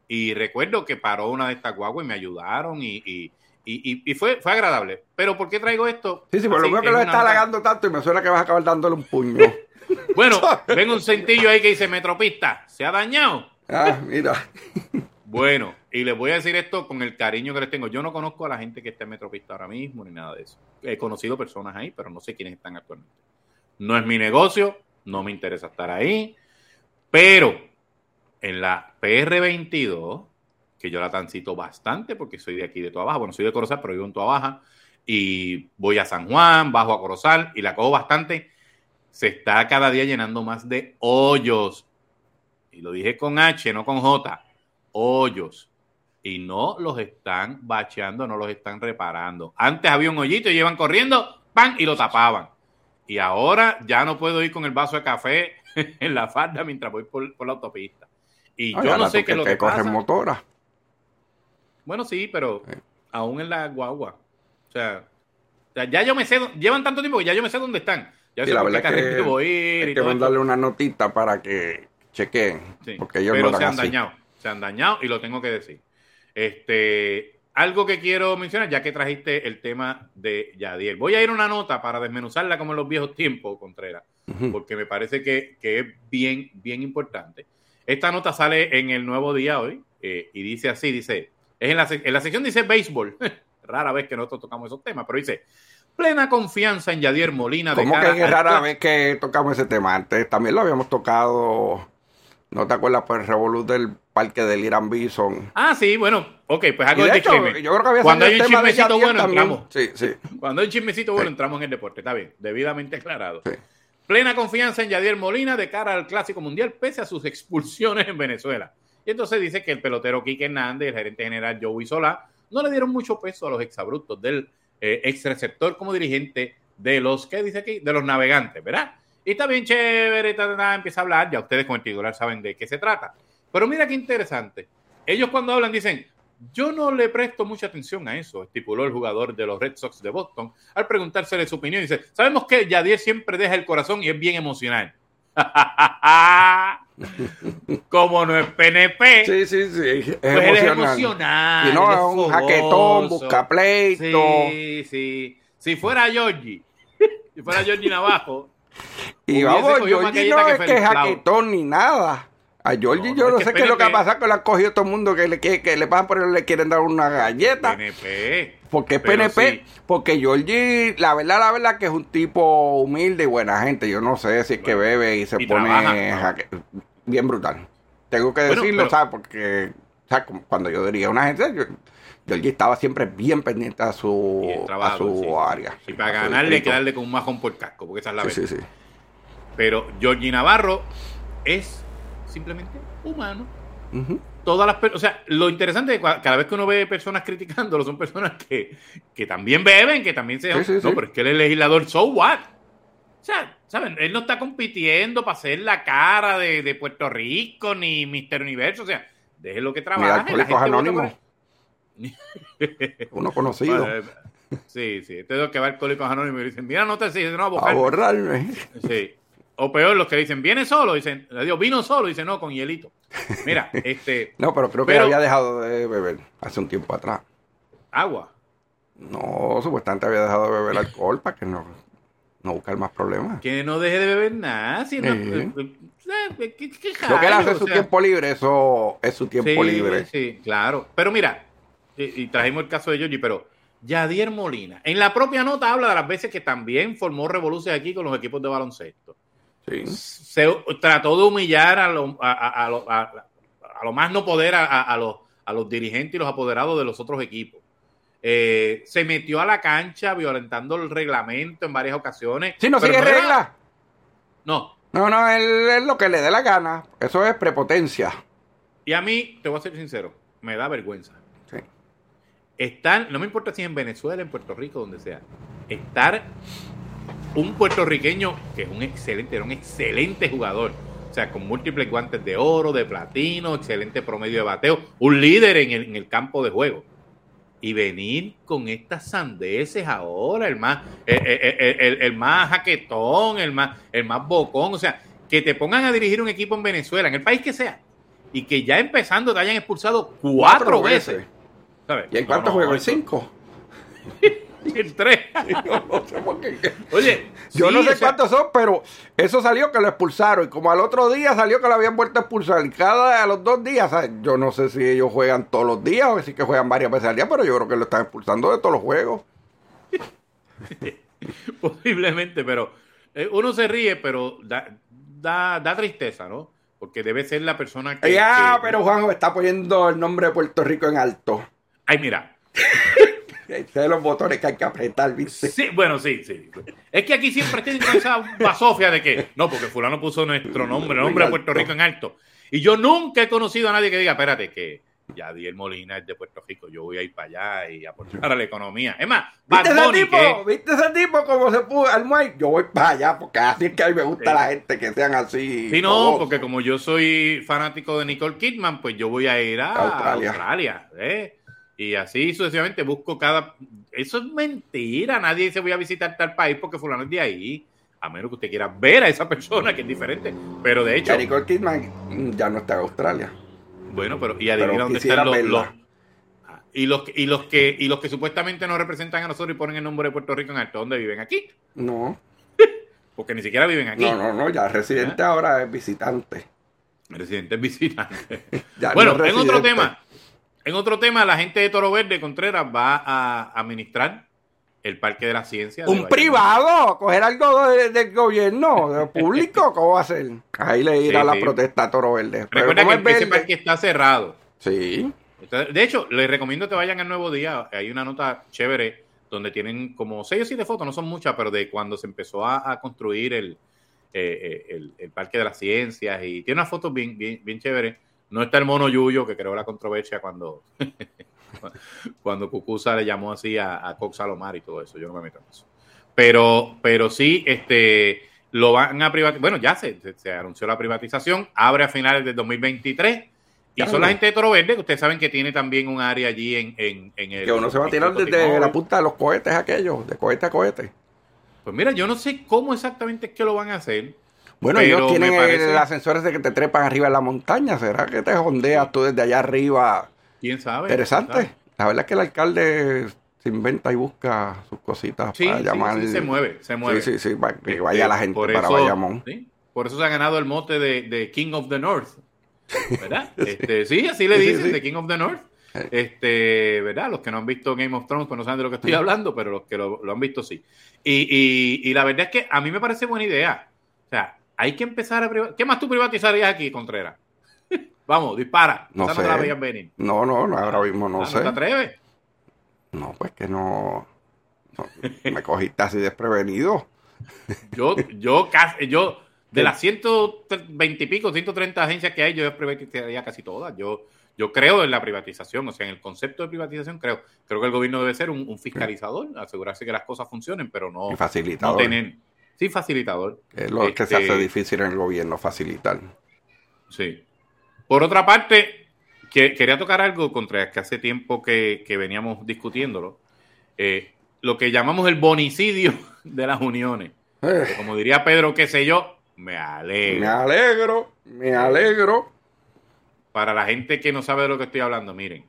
Y recuerdo que paró una de estas guaguas y me ayudaron y, y, y, fue, fue agradable. Pero ¿por qué traigo esto? Sí, sí, pero lo veo que lo está halagando tanto y me suena que vas a acabar dándole un puño. [LAUGHS] bueno, [LAUGHS] ven un centillo ahí que dice Metropista, ¿se ha dañado? Ah, mira. Bueno, y les voy a decir esto con el cariño que les tengo. Yo no conozco a la gente que esté en Metropista ahora mismo ni nada de eso. He conocido personas ahí, pero no sé quiénes están actualmente. No es mi negocio, no me interesa estar ahí, pero en la PR22, que yo la transito bastante porque soy de aquí de Toa bueno, soy de Corozal, pero vivo en Toa Baja, y voy a San Juan, bajo a Corozal y la cojo bastante, se está cada día llenando más de hoyos. Y lo dije con H, no con J hoyos y no los están bacheando, no los están reparando. Antes había un hoyito y iban corriendo, ¡pam! y lo tapaban. Y ahora ya no puedo ir con el vaso de café [LAUGHS] en la falda mientras voy por, la autopista. Y yo no sé qué lo que, que motora. Bueno, sí, pero aún en la guagua. O sea, ya yo me sé, llevan tanto tiempo que ya yo me sé dónde están. Ya sé la verdad es que, voy ir hay que mandarle una notita para que chequen. porque ellos pero se han dañado se han dañado y lo tengo que decir. Este, algo que quiero mencionar, ya que trajiste el tema de Yadiel. Voy a ir a una nota para desmenuzarla como en los viejos tiempos, Contreras, porque me parece que, es bien, bien importante. Esta nota sale en el nuevo día hoy eh, y dice así, dice, es en la, en la sección dice béisbol, [LAUGHS] rara vez que nosotros tocamos esos temas, pero dice, plena confianza en Yadier Molina. ¿Cómo que es rara vez que tocamos ese tema? Antes también lo habíamos tocado ¿No te acuerdas por el revolú del parque del Irán Bison? Ah, sí, bueno, ok, pues algo de de hecho, chisme. yo creo que había Cuando hay un chismecito bueno, también. entramos. Sí, sí. Cuando hay un chismecito bueno, Sí. entramos en el deporte. Está bien, debidamente aclarado. Sí. Plena confianza en Yadier Molina de cara al Clásico Mundial, pese a sus expulsiones en Venezuela. Y entonces dice que el pelotero Quique Hernández y el gerente general Joey Solá no le dieron mucho peso a los exabruptos del eh, ex receptor como dirigente de los, ¿qué dice aquí? De los navegantes, ¿verdad? Y está bien chévere, ta, ta, ta, empieza a hablar, ya ustedes con el titular saben de qué se trata. Pero mira qué interesante. Ellos cuando hablan dicen, yo no le presto mucha atención a eso, estipuló el jugador de los Red Sox de Boston al preguntársele su opinión. Dice, sabemos que Yadier siempre deja el corazón y es bien emocional. [LAUGHS] Como no es PNP, Sí, sí, sí. Es pues él es emocional. Y no, es un jaquetón, busca pleito. Sí, sí. Si fuera Georgie, si fuera Georgie Navajo, Y vamos, Georgie no que es que es jaquetón ni nada. A Georgie No, yo no, es sé qué es lo que PNP. pasa que le han cogido todo el mundo que le, que, que le pasan por él le quieren dar una galleta. PNP. Porque es PNP, sí. porque Georgie, la verdad, la verdad que es un tipo humilde y buena gente. Yo no sé si es que bebe y se y pone trabaja, ¿no? jaque- bien brutal. Tengo que Bueno, decirlo, pero- ¿sabes? Porque, ¿sabes? Cuando yo diría una gente, yo- Georgie estaba siempre bien pendiente a su, a su sí. área. Y para ganarle hay que distrito. darle con un majón por casco, porque esa es la verdad. sí, sí. Pero Georgie Navarro es simplemente humano. Ujú. Todas las per- o sea, lo interesante es que cada vez que uno ve personas criticándolo, son personas que, que también beben, que también se. No, pero es que él es legislador, so what? O sea, ¿saben? Él no está compitiendo para ser la cara de, de Puerto Rico ni Mister Universo. O sea, déjelo que trabaje. Alcohólicos Anónimos. [LAUGHS] Uno conocido. Eh, sí, sí. Este es lo que va al Alcohólicos Anónimos y dicen, mira, no te sigues, no, a borrarme. Sí. O peor, los que dicen, viene solo, dicen, adiós, vino solo, dicen, no, con hielito. Mira, [LAUGHS] este, No, pero creo que Pero- había dejado de beber hace un tiempo atrás. agua. No, supuestamente había dejado de beber alcohol para que no, no buscar más problemas. Que no deje de beber nada. Si no, Sí. eh, eh, ¿qué- qué Lo que él hace su sea, tiempo libre, eso es su tiempo sí, libre. Sí, claro. Pero mira, y, y trajimos el caso de Georgie, pero Yadier Molina, en la propia nota habla de las veces que también formó revoluciones aquí con los equipos de baloncesto. Sí. se trató de humillar a lo, a, lo, a- a lo más no poder a, los, a los dirigentes y los apoderados de los otros equipos. Eh, se metió a la cancha violentando el reglamento en varias ocasiones. Si no sigue era- reglas. No. No, no, él es lo que le dé la gana. Eso es prepotencia. Y a mí, te voy a ser sincero, me da vergüenza. Estar, no me importa si en Venezuela, en Puerto Rico, donde sea, estar un puertorriqueño que es un excelente, era un excelente jugador. O sea, con múltiples guantes de oro, de platino, excelente promedio de bateo, un líder en el, en el campo de juego. Y venir con estas sandeces ahora, el más, el, el- el- el más jaquetón, el más, el más bocón, o sea, que te pongan a dirigir un equipo en Venezuela, en el país que sea, y que ya empezando te hayan expulsado cuatro, veces. ¿Sabes? ¿Y en no, juegos? ¿En cinco? [LAUGHS] En tres. [LAUGHS] Yo no sé por qué. Oye, Yo sí, no sé sea, cuántos son, pero eso salió que lo expulsaron. Y como al otro día salió que lo habían vuelto a expulsar. Y cada a los dos días, ¿sabes? yo no sé si ellos juegan todos los días o si que juegan varias veces al día, pero yo creo que lo están expulsando de todos los juegos. [LAUGHS] Posiblemente, pero eh, uno se ríe, pero da, da, da tristeza, ¿no? Porque debe ser la persona que. Ya, que- pero Juanjo está poniendo el nombre de Puerto Rico en alto. Ay, mira. Este de los botones que hay que apretar, ¿viste? Sí, bueno, sí, sí. Es que aquí siempre tienen esa basofia de que no, porque Fulano puso nuestro nombre, el nombre de Puerto Rico en alto. Y yo nunca he conocido a nadie que diga, espérate, que Yadier Molina es de Puerto Rico, yo voy a ir para allá y aportar a la economía. Es más, Bad ¿Viste ese Bunny, tipo? que- ¿Viste ese tipo como se puso al muelle? Yo voy para allá porque así es que a mí me gusta Sí. la gente que sean así. Sí, no, porque como yo soy fanático de Nicole Kidman, pues yo voy a ir a Australia. Australia. ¿eh? Y así sucesivamente busco cada... Eso es mentira, nadie dice voy a visitar tal país porque fulano es de ahí. A menos que usted quiera ver a esa persona que es diferente. Pero de hecho, Nicole Kidman ya no está en Australia. bueno, pero y adivina Pero dónde están los... los- y los, que- y los que y los que supuestamente nos representan a nosotros y ponen el nombre de Puerto Rico en alto, ¿dónde viven? Aquí. No, [LAUGHS] Porque ni siquiera viven aquí. no, no, no, ya residente ahora es visitante. Residentes visitantes. [LAUGHS] Ya Bueno, no en otro residente. tema, en otro tema, la gente de Toro Verde Contreras va a administrar el Parque de la Ciencia. Un privado, coger algo del gobierno, del público, [LAUGHS] ¿cómo va a ser? Ahí le irá la protesta a Toro Verde. Recuerda que ese parque está cerrado. Sí. De hecho, les recomiendo que vayan al Nuevo Día. Hay una nota chévere donde tienen como seis o siete fotos, no son muchas, pero de cuando se empezó a, construir el, eh, eh, el, Parque de las Ciencias. Y tiene unas fotos bien, bien, bien chéveres. No está el mono Yuyo, que creó la controversia cuando, [LAUGHS] cuando Cucusa le llamó así a, a Cox Salomar y todo eso. Yo no me meto en eso. Pero, pero sí, este, lo van a privatizar. Bueno, ya se, se, anunció la privatización. Abre a finales del 2023 y son la gente de Toro Verde, que ustedes saben que tiene también un área allí en, en, en el. Que uno se va a tirar desde la punta de los cohetes aquellos, de cohete a cohete. Pues mira, yo no sé cómo exactamente es que lo van a hacer. Bueno, ellos tienen el, ascensores de que te trepan arriba de la montaña. ¿Será que te jondeas tú desde allá arriba? ¿Quién sabe? Interesante. La verdad es que el alcalde se inventa y busca sus cositas para llamar. Sí, se mueve, se mueve. Sí, sí, sí, para que vaya la gente para Bayamón. Por eso se ha ganado el mote de, de King of the North. ¿verdad? [LAUGHS] Este, sí, así le dicen, The King of the North. Este, ¿verdad? Los que no han visto Game of Thrones pues no saben de lo que estoy hablando, pero los que lo, han visto sí. Y, y, la verdad es que a mí me parece buena idea. O sea, hay que empezar a privatizar. ¿Qué más tú privatizarías aquí, Contreras? [LAUGHS] Vamos, dispara. No sé. No, no, no, ahora mismo no, sé. ¿No te atreves? No, pues que no, me cogiste así desprevenido. yo, yo casi, yo de las 120 y pico, 130 agencias que hay, yo privatizaría casi todas. Yo, yo creo en la privatización, o sea, en el concepto de privatización creo. Creo que el gobierno debe ser un, fiscalizador, asegurarse que las cosas funcionen, pero no, facilitador. no tener. Sí, facilitador. Es lo que se hace este, difícil en el gobierno, facilitar. Sí. Por otra parte, que, quería tocar algo contra que hace tiempo que, veníamos discutiéndolo. Eh, lo que llamamos el bonicidio [LAUGHS] de las uniones. Eh. Como diría Pedro, qué sé yo, me alegro. Me alegro, me alegro. Para la gente que no sabe de lo que estoy hablando, miren,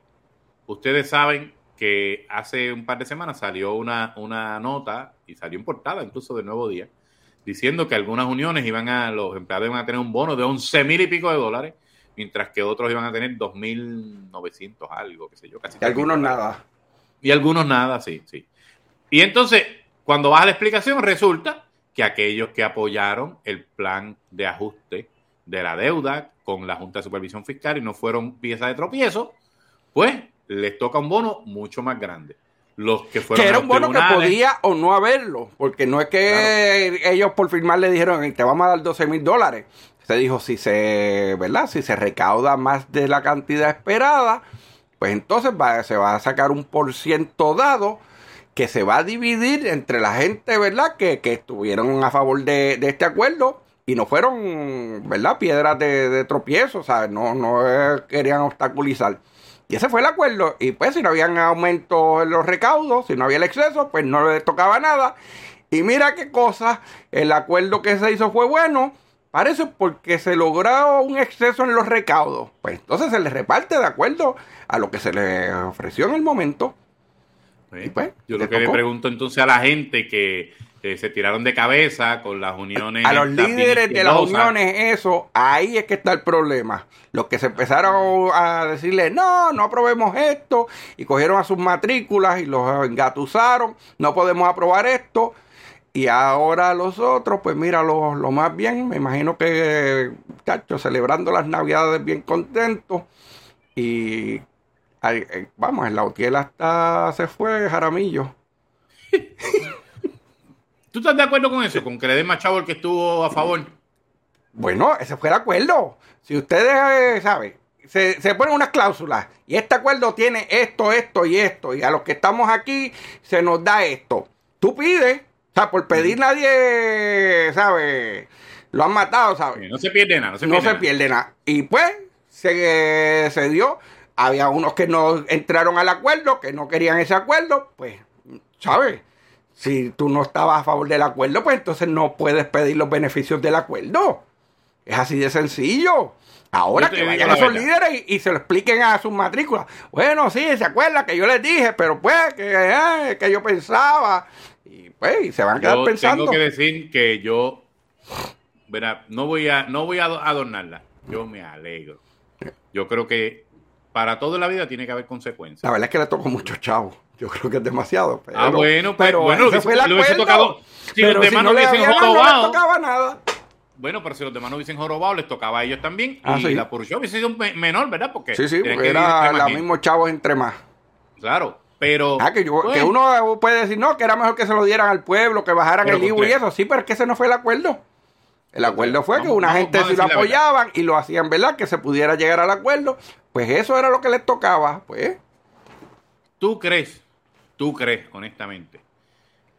ustedes saben que hace un par de semanas salió una, una nota y salió en portada incluso de Nuevo Día, diciendo que algunas uniones iban a, los empleados iban a tener un bono de 11 mil y pico de dólares, mientras que otros iban a tener 2.900 algo, qué sé yo, casi. Y algunos nada. Y algunos nada, sí, sí. Y entonces, cuando vas a la explicación, resulta que aquellos que apoyaron el plan de ajuste de la deuda con la Junta de Supervisión Fiscal y no fueron pieza de tropiezo, pues les toca un bono mucho más grande. Los que fueron que era un bono que podía o no haberlo, porque no es que ellos por firmar le dijeron te vamos a dar 12 mil dólares. Se dijo si se, ¿verdad? Si se recauda más de la cantidad esperada, pues entonces va, se va a sacar un por ciento dado que se va a dividir entre la gente, ¿verdad? Que, estuvieron a favor de, este acuerdo y no fueron, ¿verdad? Piedras de, tropiezo, o sea, no, no querían obstaculizar. Y ese fue el acuerdo. Y pues si no habían aumento en los recaudos, si no había el exceso, pues no les tocaba nada. Y mira qué cosa, el acuerdo que se hizo fue bueno, parece porque se logró un exceso en los recaudos. Pues entonces se les reparte de acuerdo a lo que se les ofreció en el momento. Pues, yo lo que le pregunto entonces a la gente que, se tiraron de cabeza con las uniones. A los líderes de las uniones, eso, ahí es que está el problema. Los que se empezaron a decirle, no, no aprobemos esto, y cogieron a sus matrículas y los engatusaron, no podemos aprobar esto. Y ahora los otros, pues mira, lo, lo más bien, me imagino que, muchachos, celebrando las navidades bien contentos. Y eh, vamos, en la hotel hasta se fue Jaramillo. [LAUGHS] ¿Tú estás de acuerdo con eso? ¿Con que le den más chavo el que estuvo a favor? Bueno, ese fue el acuerdo. Si ustedes, eh, ¿saben? Se, se, ponen unas cláusulas y este acuerdo tiene esto, esto y esto, y a los que estamos aquí se nos da esto. Tú pides, o sea, por pedir nadie, ¿sabes? Lo han matado, ¿sabes? No se pierde nada, no se pierde, no se pierde nada. Y pues se, se dio había unos que no entraron al acuerdo, que no querían ese acuerdo, pues, ¿sabes? Si tú no estabas a favor del acuerdo, pues entonces no puedes pedir los beneficios del acuerdo. Es así de sencillo. Ahora que vayan a esos líderes y, se lo expliquen a sus matrículas. Bueno, sí, se acuerda que yo les dije, pero pues, que, eh, que yo pensaba. Y pues, se van a quedar pensando. Tengo que decir que yo, verá, no voy a, no voy a adornarla. Yo me alegro. Yo creo que para toda la vida tiene que haber consecuencias. La verdad es que le tocó mucho chavo. Yo creo que es demasiado. ah, bueno, pues, pero bueno, fue el acuerdo. Tocado, si los demás no, hubiesen jorobado. No tocaba nada. Bueno, pero si los demás no hubiesen jorobado, les tocaba a ellos también. Ah, y la Purushow hubiese sido menor, ¿verdad? Porque sí, sí, porque era los mismos chavos entre más. Claro, pero. Ah, que, yo, que, uno puede decir, no, que era mejor que se lo dieran al pueblo, que bajaran el IVU y eso. Sí, pero es que ese no fue el acuerdo. El acuerdo fue que una gente se lo apoyaban y lo hacían, ¿verdad? Que se pudiera llegar al acuerdo. Pues eso era lo que les tocaba, pues. ¿Tú crees, tú crees, honestamente,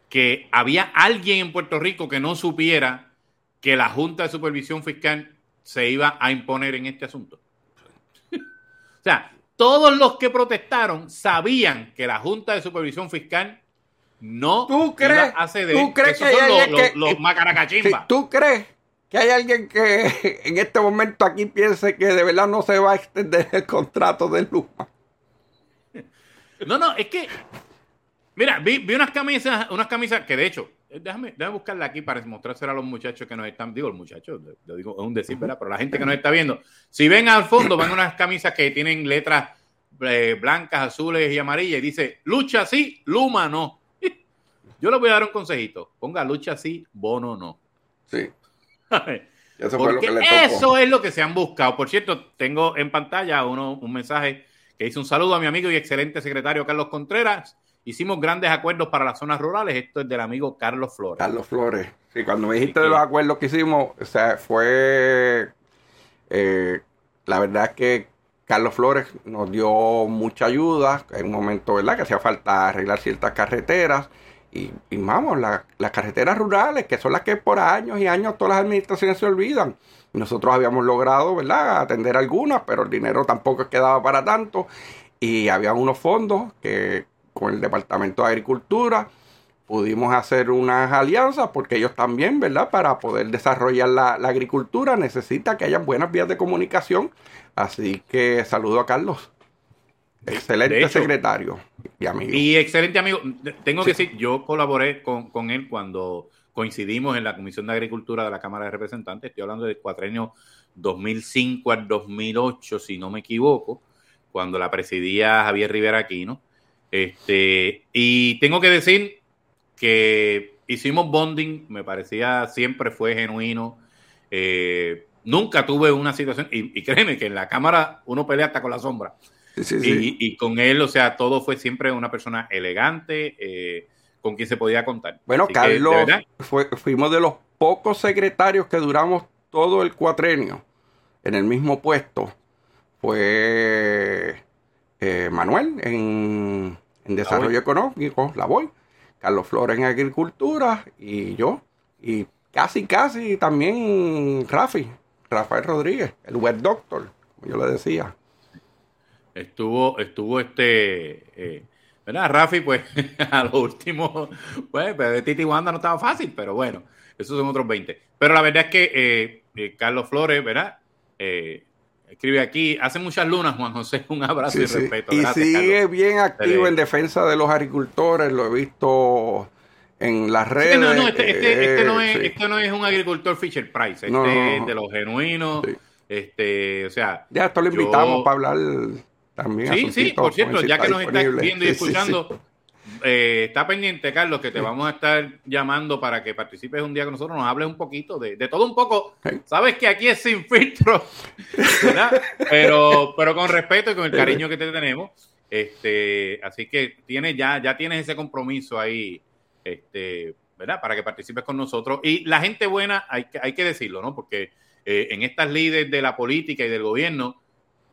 que había alguien en Puerto Rico que no supiera que la Junta de Supervisión Fiscal se iba a imponer en este asunto? [LAUGHS] o sea, todos los que protestaron sabían que la Junta de Supervisión Fiscal no ¿Tú crees, iba a ceder. ¿Tú crees que, son los, los, los macaracachimbas. ¿Tú crees que hay alguien que [LAUGHS] en este momento aquí piense que de verdad no se va a extender el contrato de Luma? No, no, es que. Mira, vi, vi, unas camisas, unas camisas que de hecho, eh, déjame, déjame buscarla aquí para mostrársela a los muchachos que nos están. Digo, los muchachos, lo digo, es un decir, ¿verdad? Pero la gente que nos está viendo, si ven al fondo, ven unas camisas que tienen letras eh, blancas, azules y amarillas y dice lucha sí, Luma no. [LAUGHS] Yo les voy a dar un consejito. Ponga lucha sí, bono no. Sí. [LAUGHS] Eso es lo que se han buscado. Por cierto, tengo en pantalla uno, un mensaje que dice un saludo a mi amigo y excelente secretario Carlos Contreras. Hicimos grandes acuerdos para las zonas rurales. Esto es del amigo Carlos Flores. Carlos Flores. Sí, cuando me dijiste de los acuerdos que hicimos, o sea, fue. Eh, la verdad es que Carlos Flores nos dio mucha ayuda en un momento, ¿verdad? Que hacía falta arreglar ciertas carreteras. Y, vamos, las carreteras rurales, que son las que por años y años todas las administraciones se olvidan. Nosotros habíamos logrado, ¿verdad?, atender algunas, pero el dinero tampoco quedaba para tanto. Y había unos fondos que con el Departamento de Agricultura pudimos hacer unas alianzas porque ellos también, ¿verdad? Para poder desarrollar la, la agricultura necesita que haya buenas vías de comunicación. Así que saludo a Carlos. Excelente secretario y amigo. Y excelente amigo. Tengo que decir, yo colaboré con, él cuando coincidimos en la Comisión de Agricultura de la Cámara de Representantes. Estoy hablando del cuatrenio 2005 al 2008, si no me equivoco, cuando la presidía Javier Rivera Aquino. Este, y tengo que decir que hicimos bonding, me parecía siempre fue genuino. Eh, nunca tuve una situación, y, y, créeme que en la cámara uno pelea hasta con la sombra. Y, con él, o sea, todo fue siempre una persona elegante, eh, con quien se podía contar. Bueno, Carlos, fuimos de los pocos secretarios que duramos todo el cuatrenio en el mismo puesto. Fue eh, Manuel en, Desarrollo Económico, la voy. Carlos Flores en Agricultura y yo. Y casi, casi también Rafi, Rafael Rodríguez, el web doctor, como yo le decía. Estuvo, estuvo este, eh, ¿verdad? Rafi, pues, [LAUGHS] a lo último, pues, de Titi Wanda no estaba fácil, pero bueno, esos son otros 20. Pero la verdad es que eh, eh, Carlos Flores, ¿verdad? Escribe aquí, hace muchas lunas, Juan José, [LAUGHS] un abrazo y respeto. Y sigue bien activo en defensa de los agricultores, lo he visto en las redes. no, no, este, este, este, no es, este no es un agricultor Fisher Price, este es de los genuinos. Este, o sea. Ya, esto lo invitamos para hablar también. Sí, sí, por cierto, ya que nos estás viendo y escuchando, eh, está pendiente, Carlos, que te vamos a estar llamando para que participes un día con nosotros, nos hables un poquito de, todo un poco. Sabes que aquí es sin filtro, [LAUGHS] ¿verdad? Pero, pero con respeto y con el cariño que te tenemos. Este, así que tienes ya, ya tienes ese compromiso ahí, este, ¿verdad? Para que participes con nosotros. Y la gente buena, hay que, hay que decirlo, ¿no? Porque eh, en estas líderes de la política y del gobierno,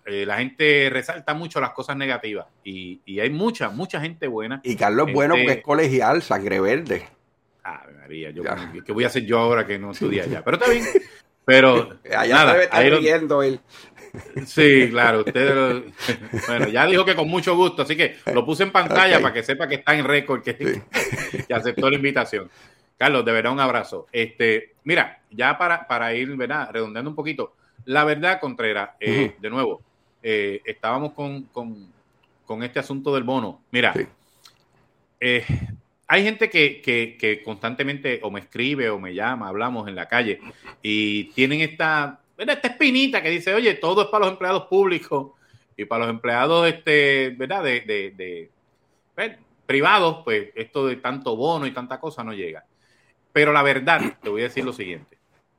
eh, la gente resalta mucho las cosas negativas y, hay mucha, mucha gente buena. Y Carlos es bueno porque es colegial, sangre verde. Ah, María, yo, ¿qué voy a hacer yo ahora que no estudia allá? Pero está bien. Pero [LAUGHS] allá nada, debe estar viendo él. Sí, claro, usted [LAUGHS] bueno, ya dijo que con mucho gusto, así que lo puse en pantalla para que sepa que está en récord, [LAUGHS] que, aceptó la invitación. Carlos, de verdad un abrazo. Este, mira, ya para, para ir, ¿verdad? Redondeando un poquito, la verdad, Contreras, eh, de nuevo, eh, estábamos con, con, este asunto del bono. Mira, eh, hay gente que, que, constantemente o me escribe o me llama, hablamos en la calle y tienen esta, esta espinita que dice, oye, todo es para los empleados públicos y para los empleados, este, ¿verdad? De, de, privados, pues esto de tanto bono y tanta cosa no llega. Pero la verdad, te voy a decir lo siguiente,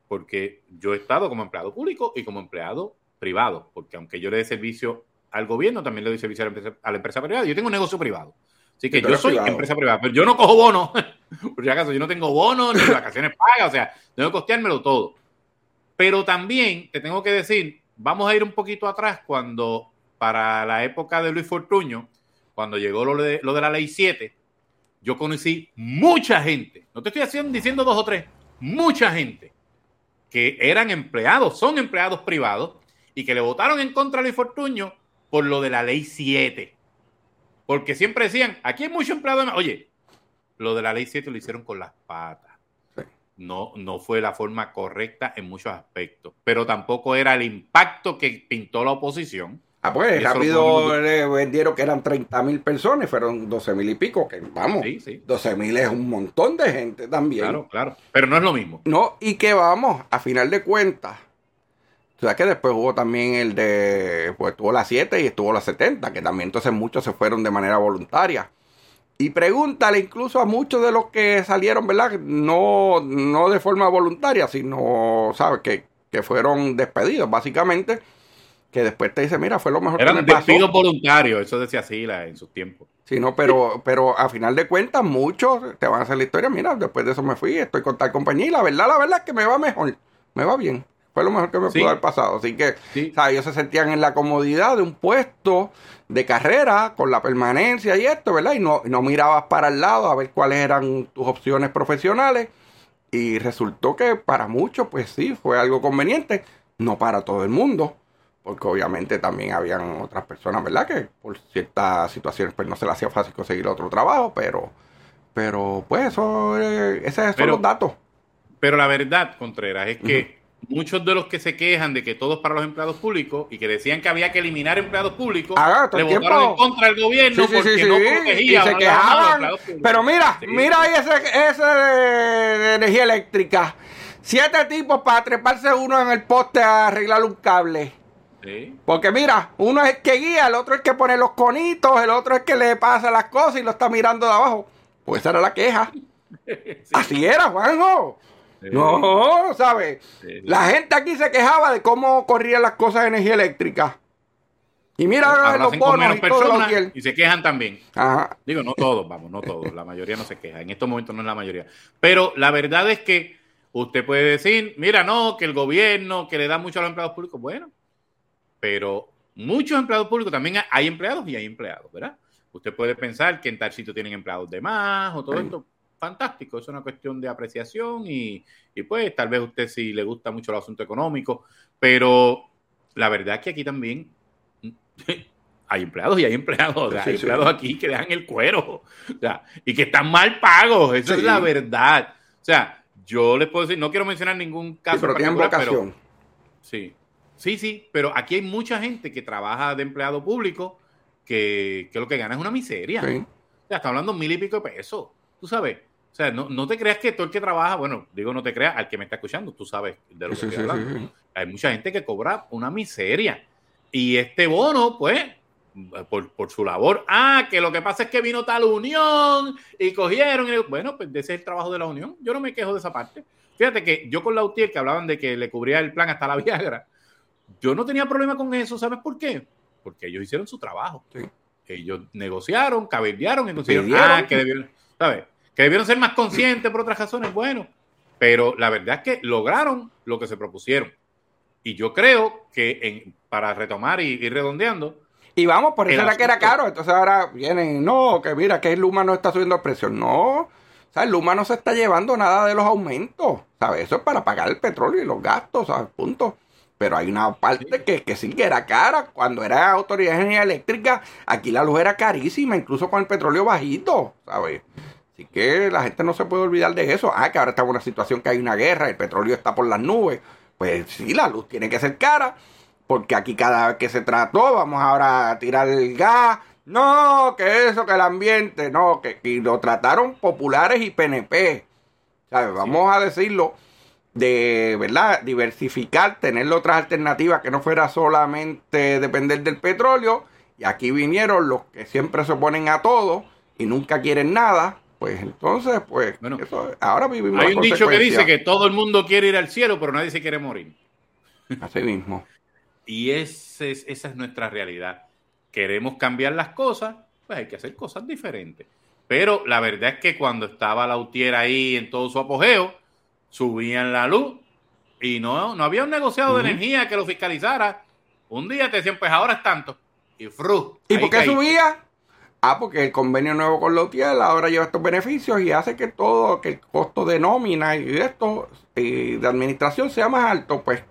porque yo he estado como empleado público y como empleado privado, porque aunque yo le dé servicio al gobierno, también le doy servicio a la empresa, privada. Yo tengo un negocio privado. Así que yo soy empresa privada, pero yo no cojo bono. [LAUGHS] Por si acaso, yo no tengo bono ni [LAUGHS] vacaciones pagas, o sea, tengo que costeármelo todo. Pero también te tengo que decir, vamos a ir un poquito atrás cuando, para la época de Luis Fortuño, cuando llegó lo de, lo de la ley 7, yo conocí mucha gente, no te estoy haciendo, diciendo dos o tres, mucha gente que eran empleados, son empleados privados y que le votaron en contra a Luis Fortuño por lo de la ley 7. Porque siempre decían, aquí hay muchos empleados. Oye, lo de la ley 7 lo hicieron con las patas. No, no fue la forma correcta en muchos aspectos, pero tampoco era el impacto que pintó la oposición Ah, pues rápido le vendieron que eran 30 mil personas, fueron 12 mil y pico, que vamos, sí, 12 mil es un montón de gente también. Claro, claro, pero no es lo mismo. No, y que vamos, a final de cuentas, o sea que después hubo también el de, pues tuvo la 7 y estuvo la 70, que también entonces muchos se fueron de manera voluntaria. Y pregúntale incluso a muchos de los que salieron, ¿verdad? No, no de forma voluntaria, sino, ¿sabes? Que, que fueron despedidos, básicamente que después te dice, mira, fue lo mejor que me pasó. Eran voluntarios, eso decía Sila en sus tiempos. Sí, no, pero, pero a final de cuentas, muchos te van a hacer la historia, mira, después de eso me fui, estoy con tal compañía y la verdad, la verdad es que me va mejor, me va bien. Fue lo mejor que me pudo haber pasado. Así que, o sea, ellos se sentían en la comodidad de un puesto de carrera con la permanencia y esto, ¿verdad? Y no, no mirabas para el lado a ver cuáles eran tus opciones profesionales. Y resultó que para muchos, pues sí, fue algo conveniente, no para todo el mundo porque obviamente también habían otras personas, ¿verdad? Que por ciertas situaciones pues no se le hacía fácil conseguir otro trabajo, pero, pero pues eso, eh, esos son los datos. Pero la verdad, Contreras, es que muchos de los que se quejan de que todo es para los empleados públicos y que decían que había que eliminar empleados públicos, ah, le votaron en contra del gobierno porque no protegía y se quejaban. Pero mira, mira ahí ese, ese de energía eléctrica. Siete tipos para treparse uno en el poste a arreglar un cable. Porque mira, uno es el que guía, el otro es el que pone los conitos, el otro es el que le pasa las cosas y lo está mirando de abajo. Pues esa era la queja. [LAUGHS] Así era, Juanjo. No, ¿sabes? La gente aquí se quejaba de cómo corrían las cosas de energía eléctrica. Y mira los bonos y, y se quejan también. Digo, no todos, vamos, no todos. La mayoría no se queja. En estos momentos no es la mayoría. Pero la verdad es que usted puede decir, mira, no, que el gobierno, que le da mucho a los empleados públicos. Bueno, pero muchos empleados públicos también hay empleados y hay empleados, ¿verdad? Usted puede pensar que en tal sitio tienen empleados de más o todo esto. Fantástico, es una cuestión de apreciación y, pues tal vez usted sí le gusta mucho el asunto económico, pero la verdad es que aquí también [LAUGHS] hay empleados y hay empleados, hay empleados aquí que dejan el cuero y que están mal pagos, eso es la verdad. O sea, yo les puedo decir, no quiero mencionar ningún caso, pero tienen vocación. sí, Sí, sí, pero aquí hay mucha gente que trabaja de empleado público que, lo que gana es una miseria. O sea, está hablando mil y pico de pesos. Tú sabes. O sea, no, te creas que todo el que trabaja, bueno, digo no te creas, al que me está escuchando, tú sabes de lo que estoy hablando. hay mucha gente que cobra una miseria. Y este bono, pues, por, por, su labor. Ah, que lo que pasa es que vino tal unión y cogieron. Y, bueno, pues ese es el trabajo de la unión. Yo no me quejo de esa parte. Fíjate que yo con la UTIER, que hablaban de que le cubría el plan hasta la [LAUGHS] Viagra, yo no tenía problema con eso, ¿sabes por qué? Porque ellos hicieron su trabajo. Ellos negociaron, cabildearon y consiguieron ah, que debieron, ¿sabes? Que debieron ser más conscientes por otras razones, bueno. Pero la verdad es que lograron lo que se propusieron. Y yo creo que para retomar y ir redondeando. Y vamos, por eso era que era caro. Entonces ahora vienen, no, que mira, que el Luma no está subiendo el precio. No, o sea, el Luma no se está llevando nada de los aumentos. ¿Sabes? Eso es para pagar el petróleo y los gastos, ¿sabes? Punto. Pero hay una parte que, que, sí que era cara. Cuando era autoridad de energía eléctrica, aquí la luz era carísima, incluso con el petróleo bajito, ¿sabes? Así que la gente no se puede olvidar de eso. Ah, que ahora está en una situación que hay una guerra, el petróleo está por las nubes. Pues sí, la luz tiene que ser cara, porque aquí cada vez que se trató, vamos ahora a tirar el gas. No, que eso, que el ambiente, no, que, lo trataron populares y PNP. ¿Sabes? Vamos a decirlo de verdad diversificar, tener otras alternativas que no fuera solamente depender del petróleo. Y aquí vinieron los que siempre se oponen a todo y nunca quieren nada, pues entonces, pues, Bueno, eso- ahora vivimos Hay un dicho que dice que todo el mundo quiere ir al cielo, pero nadie se quiere morir. Así mismo. [LAUGHS] Y ese es- esa es nuestra realidad. Queremos cambiar las cosas, pues hay que hacer cosas diferentes. Pero la verdad es que cuando estaba la UTIER ahí en todo su apogeo, subían la luz y no, no había un negociado de energía que lo fiscalizara. Un día te decían, pues ahora es tanto. Y fru. ¿Y por qué caíste. subía? Ah, porque el convenio nuevo con la UTIEL ahora lleva estos beneficios y hace que todo, que el costo de nómina y de esto, y de administración sea más alto, pues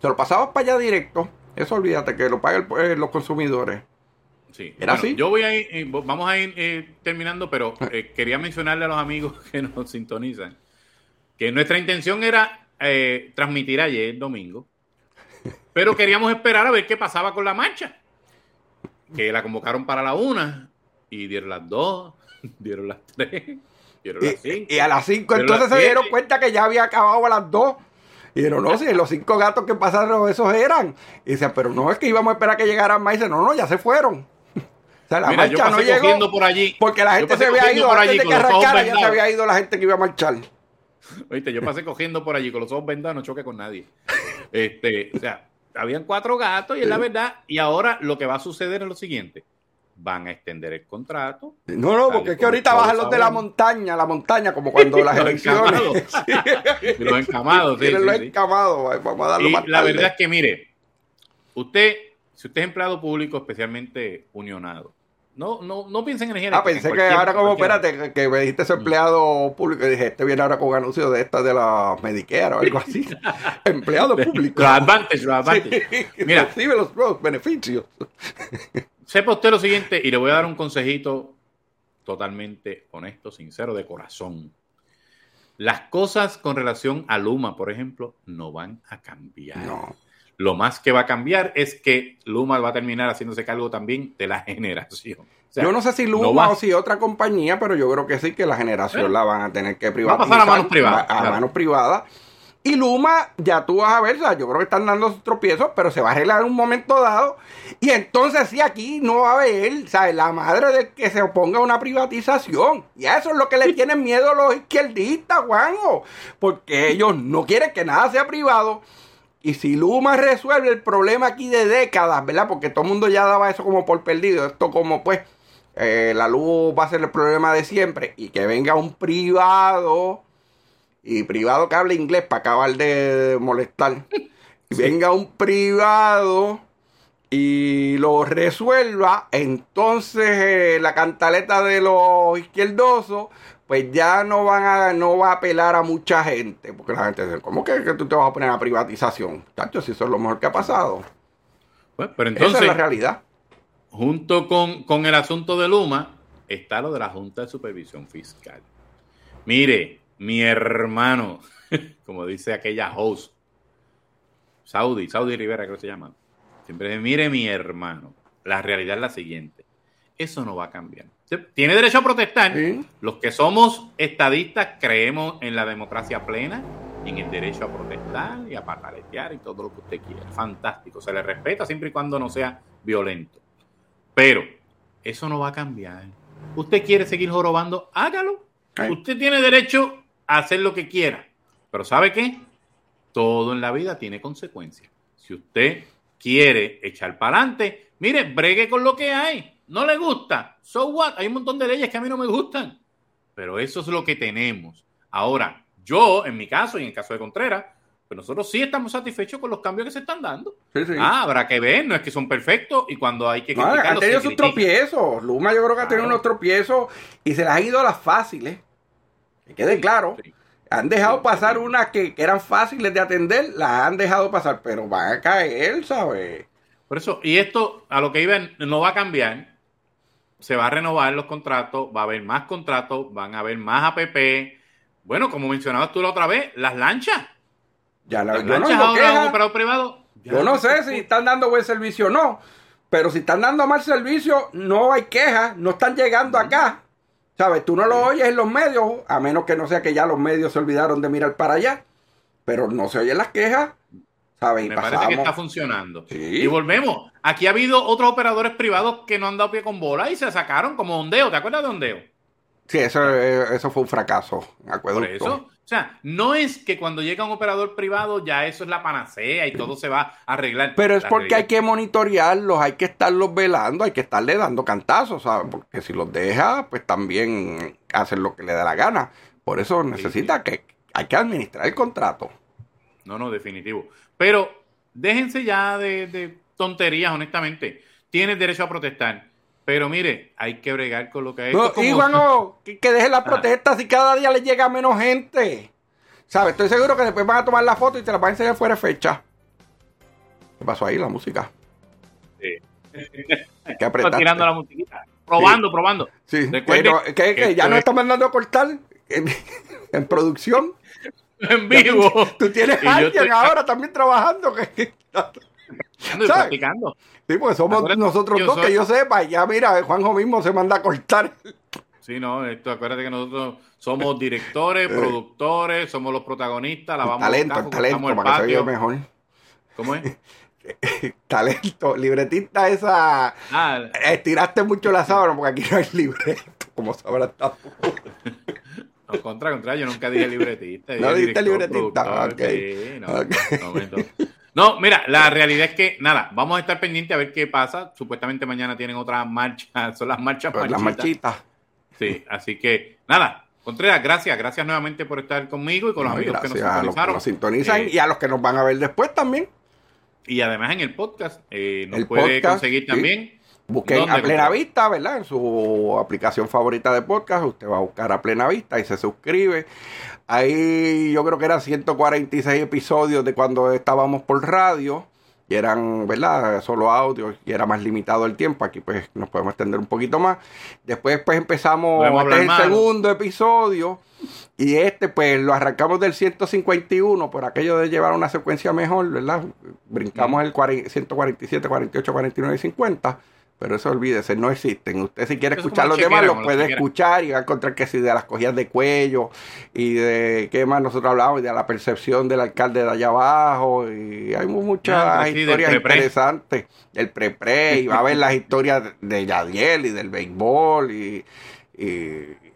se lo pasabas para allá directo. Eso olvídate que lo paguen eh, los consumidores. Sí. ¿Era Bueno, así? Yo voy a ir, eh, vamos a ir eh, terminando, pero eh, quería mencionarle a los amigos [LAUGHS] que nos sintonizan que nuestra intención era transmitir ayer, domingo, pero queríamos esperar a ver qué pasaba con la marcha. Que la convocaron para la una y dieron las dos, [LAUGHS] dieron las tres, dieron las Y, cinco. y a las 5 Pero entonces las se dieron cuenta que ya había acabado a las 2. Y dijeron, no, si los cinco gatos que pasaron, esos eran. Y decían, pero no es que íbamos a esperar que llegaran más. Y dice, no, no, ya se fueron. [LAUGHS] O sea, la Mira, marcha no llegó. por allí. Porque la gente se había ido por antes allí de con que arrancara, ya se había ido la gente que iba a marchar. Oíste, yo pasé cogiendo por allí con los ojos vendados, no choque con nadie. Este, o sea, habían cuatro gatos y es la verdad. Y ahora lo que va a suceder es lo siguiente: van a extender el contrato. No, no, porque es que ahorita bajan los de la montaña, la montaña, como cuando las [LAUGHS] Los elecciones. encamados. [LAUGHS] Los encamados, sí, sí, los sí. encamados, vamos a darlo Y más la tarde. verdad es que, mire, usted, si usted es empleado público, especialmente unionado, no, no, no piense en energía Ah, pensé en que ahora como, espérate, que, me dijiste ese empleado público y dije, este viene ahora con anuncios de esta de la Medicare o algo así. [LAUGHS] empleado público. Los advantage, los advantage. Mira. Recibe los, los beneficios. Sepa usted lo siguiente, y le voy a dar un consejito totalmente honesto, sincero, de corazón. Las cosas con relación a Luma, por ejemplo, no van a cambiar. No. Lo más que va a cambiar es que Luma va a terminar haciéndose cargo también de la generación. O sea, yo no sé si no Luma va- o si otra compañía, pero yo creo que sí que la generación Eh. la van a tener que Va a privatizar. pasar a manos privadas, A, a claro. manos privadas. Y Luma, ya tú vas a ver, o sea, yo creo que están dando sus tropiezos, pero se va a arreglar en un momento dado. Y entonces sí, aquí no va a haber, ¿sabes? La madre de que se oponga a una privatización. Y a eso es lo que le [LAUGHS] tienen miedo los izquierdistas, Juanjo. Porque ellos no quieren que nada sea privado. Y si Luma resuelve el problema aquí de décadas, ¿verdad? Porque todo el mundo ya daba eso como por perdido. Esto como pues eh, la luz va a ser el problema de siempre. Y que venga un privado. Y privado que hable inglés para acabar de molestar. [LAUGHS] Venga un privado y lo resuelva. Entonces eh, la cantaleta de los izquierdosos pues ya no van a no va a apelar a mucha gente porque la gente dice ¿cómo que, que tú te vas a poner a privatización? Tacho, si eso es lo mejor que ha pasado Pues, pero esa entonces, es la realidad junto con, con el asunto de Luma, está lo de la Junta de Supervisión Fiscal. Mire, mi hermano, [LAUGHS] como dice aquella host, Saudi, Saudi Rivera creo que se llama, siempre dice, mire mi hermano, la realidad es la siguiente, eso no va a cambiar. Tiene derecho a protestar. ¿Sí? Los que somos estadistas creemos en la democracia plena en el derecho a protestar y a pataletear y todo lo que usted quiera. Fantástico. Se le respeta siempre y cuando no sea violento. Pero eso no va a cambiar. Usted quiere seguir jorobando, hágalo. Usted tiene derecho hacer lo que quiera. Pero ¿sabe qué? Todo en la vida tiene consecuencias. Si usted quiere echar para adelante, mire, bregue con lo que hay. No le gusta. So what? Hay un montón de leyes que a mí no me gustan. Pero eso es lo que tenemos. Ahora, yo, en mi caso y en el caso de Contreras, pues nosotros sí estamos satisfechos con los cambios que se están dando. Sí, sí. Ah, habrá que ver, no es que son perfectos y cuando hay que No, han criticarlos, tenido se sus tropiezos. Luma yo creo que ha tenido Claro. unos tropiezos y se las ha ido a las fáciles. Que quede claro. Sí. Han dejado Sí, pasar sí. unas que, que eran fáciles de atender, las han dejado pasar, pero van a caer, ¿sabes? Por eso, y esto a lo que iba no va a cambiar. Se va a renovar los contratos, va a haber más contratos, van a haber más APP. Bueno, como mencionabas tú la otra vez, las lanchas. Ya la, Las no lanchas digo ahora un operador privado. ya Yo no sé si están dando buen servicio o no, pero si están dando mal servicio, no hay quejas, no están llegando acá. ¿Sabes? Tú no lo oyes en los medios, a menos que no sea que ya los medios se olvidaron de mirar para allá, pero no se oyen las quejas. ¿sabes? Y Me parece que está funcionando. Sí. Y volvemos. Aquí ha habido otros operadores privados que no han dado pie con bola y se sacaron como Ondeo. ¿Te acuerdas de Ondeo? Sí, eso, eh, eso fue un fracaso. Por Acueducto. eso. O sea, no es que cuando llega un operador privado ya eso es la panacea y todo se va a arreglar. Pero es porque hay que monitorearlos, hay que estarlos velando, hay que estarle dando cantazos, ¿sabes? Porque si los deja, pues también hacen lo que le da la gana. Por eso necesita que hay que administrar el contrato. No, no, definitivo. Pero déjense ya de, de tonterías, honestamente. Tienes derecho a protestar. Pero mire, hay que bregar con lo que hay. Y como- bueno, [LAUGHS] que, que deje las protestas y cada día le llega menos gente. ¿Sabes? Estoy seguro que después van a tomar la foto y te la van a enseñar fuera de fecha. ¿Qué pasó ahí? La música. Sí. Que apretar. tirando la musiquita. Probando, probando. Sí, Recuerde que- que que ya no es- está mandando a cortar en, [LAUGHS] en producción. [LAUGHS] En vivo. Tú tienes Y a alguien estoy- ahora también trabajando. Que, y practicando. sí, porque somos Acuérdate, nosotros dos, soy- que yo sepa. Ya mira, Juanjo mismo se manda a cortar. Sí, no, esto, acuérdate que nosotros somos directores, [LAUGHS] productores, somos los protagonistas, lavamos Eh. talento, cajos, talento, el para que se mejor. ¿Cómo es? [LAUGHS] Talento, libretista esa. Ah, Estiraste mucho la sábana porque aquí no hay libreto, como sabrás. [LAUGHS] no, contra, contra, yo nunca dije libretista. No dije libretista, productor, ok. sí, no, Ok. no, no. Mira, la realidad es que, nada, vamos a estar pendientes a ver qué pasa. Supuestamente mañana tienen otra marcha, [LAUGHS] son las marchas Pues las marchitas. marchitas. Sí, así que, nada, Contreras, gracias, gracias nuevamente por estar conmigo y con los No, amigos que nos gracias a los que sintonizaron. nos sintonizan Eh, y a los que nos van a ver después también. Y además en el podcast, eh, nos El puede podcast, conseguir sí. Busquen ¿Dónde, a Plena? Vista, ¿verdad? En su aplicación favorita de podcast, usted va a buscar a Plena Vista y se suscribe. Ahí yo creo que eran 146 episodios de cuando estábamos por radio. Y eran, ¿verdad? Solo audio y era más limitado el tiempo. Aquí pues nos podemos extender un poquito más. Después pues empezamos, este es el segundo episodio. Y este pues lo arrancamos del 151 por aquello de llevar una secuencia mejor, ¿verdad? Brincamos el 40 147, 48, 49 y 50. Pero eso olvídese, no existen. Usted si quiere Eso escuchar los demás, los puede escuchar y va a encontrar que si de las cogidas de cuello y de qué más nosotros hablamos y de la percepción del alcalde de allá abajo y hay muchas Ah, sí, historias interesantes. El pre-pre y va a ver las historias de Yadiel y del béisbol y, y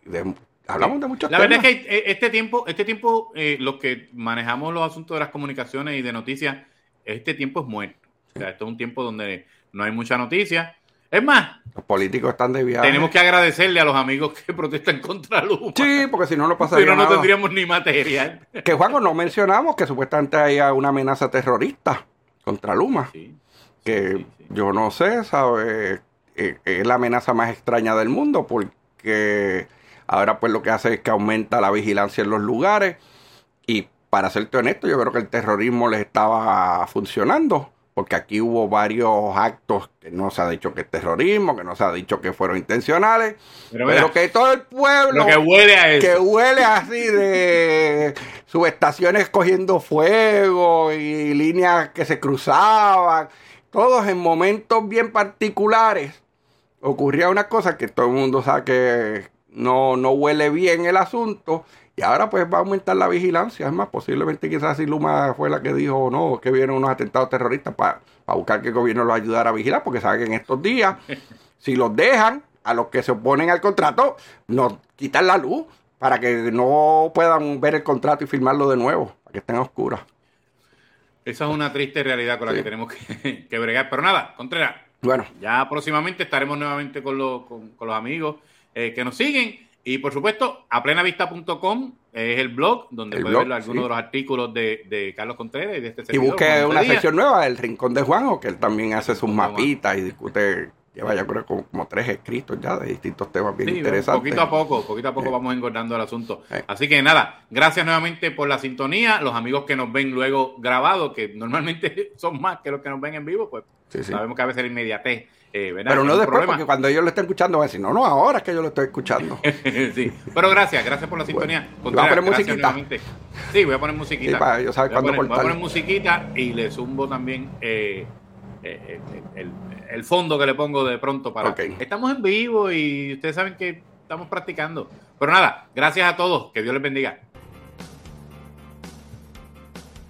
de- hablamos de muchos La temas. verdad es que eh, este tiempo, este tiempo, eh, los que manejamos los asuntos de las comunicaciones y de noticias, este tiempo es muerto. O sea, esto es un tiempo donde no hay mucha noticia. Es más, Los políticos están de viaje. tenemos que agradecerle a los amigos que [LAUGHS] protestan contra Luma. Sí, porque si no, no si pasaría no, no nada. tendríamos ni material. [LAUGHS] Que Juanjo, no mencionamos que supuestamente hay una amenaza terrorista contra Luma. Sí, que sí, sí. yo no sé, ¿sabe? Eh, Es la amenaza más extraña del mundo porque ahora pues lo que hace es que aumenta la vigilancia en los lugares y para serte honesto yo creo que el terrorismo les estaba funcionando porque aquí hubo varios actos que no se ha dicho que es terrorismo, que no se ha dicho que fueron intencionales, Pero que todo el pueblo lo que huele a eso. que huele así de [LAUGHS] subestaciones cogiendo fuego y líneas que se cruzaban, todos en momentos bien particulares. Ocurría una cosa que todo el mundo sabe que no, no huele bien el asunto y ahora pues va a aumentar la vigilancia. Es más, posiblemente quizás si Luma fue la que dijo no, que vienen unos atentados terroristas para buscar que el gobierno los ayudara a vigilar, porque sabe que en estos días, [LAUGHS] si los dejan, a los que se oponen al contrato, nos quitan la luz para que no puedan ver el contrato y firmarlo de nuevo, para que estén a oscuras. Esa es una triste realidad con la Sí. que tenemos que, [LAUGHS] que bregar. Pero nada, Contreras, Bueno, ya próximamente estaremos nuevamente con, los- con, con los amigos eh, que nos siguen. Y por supuesto, a plenavista.com es el blog donde El puede blog, ver algunos sí. de los artículos de, de Carlos Contreras y de este y servidor, busque Juan una sección nueva, El Rincón de Juanjo, que él también hace sus Juan. mapitas y discute, lleva ya creo como, como tres escritos ya de distintos temas bien Sí, interesantes. poquito a poco, poquito a poco vamos engordando el asunto. Sí. Así que nada, gracias nuevamente por la sintonía. Los amigos que nos ven luego grabado, que normalmente [LAUGHS] son más que los que nos ven en vivo, pues Sí, sí. sabemos que a veces la inmediatez, eh. Pero no después, problema. porque cuando ellos lo estén escuchando van a decir, no, no, ahora es que yo lo estoy escuchando. [LAUGHS] sí, pero gracias, gracias por la sintonía. Bueno, ¿vas a poner musiquita? nuevamente. Sí, voy a poner musiquita. Sí, para ellos saber voy, a cuándo poner, voy a poner musiquita y le zumbo también eh, eh, el, el- el fondo que le pongo de pronto para... Estamos en vivo y ustedes saben que estamos practicando. Pero nada, gracias a todos, que Dios les bendiga.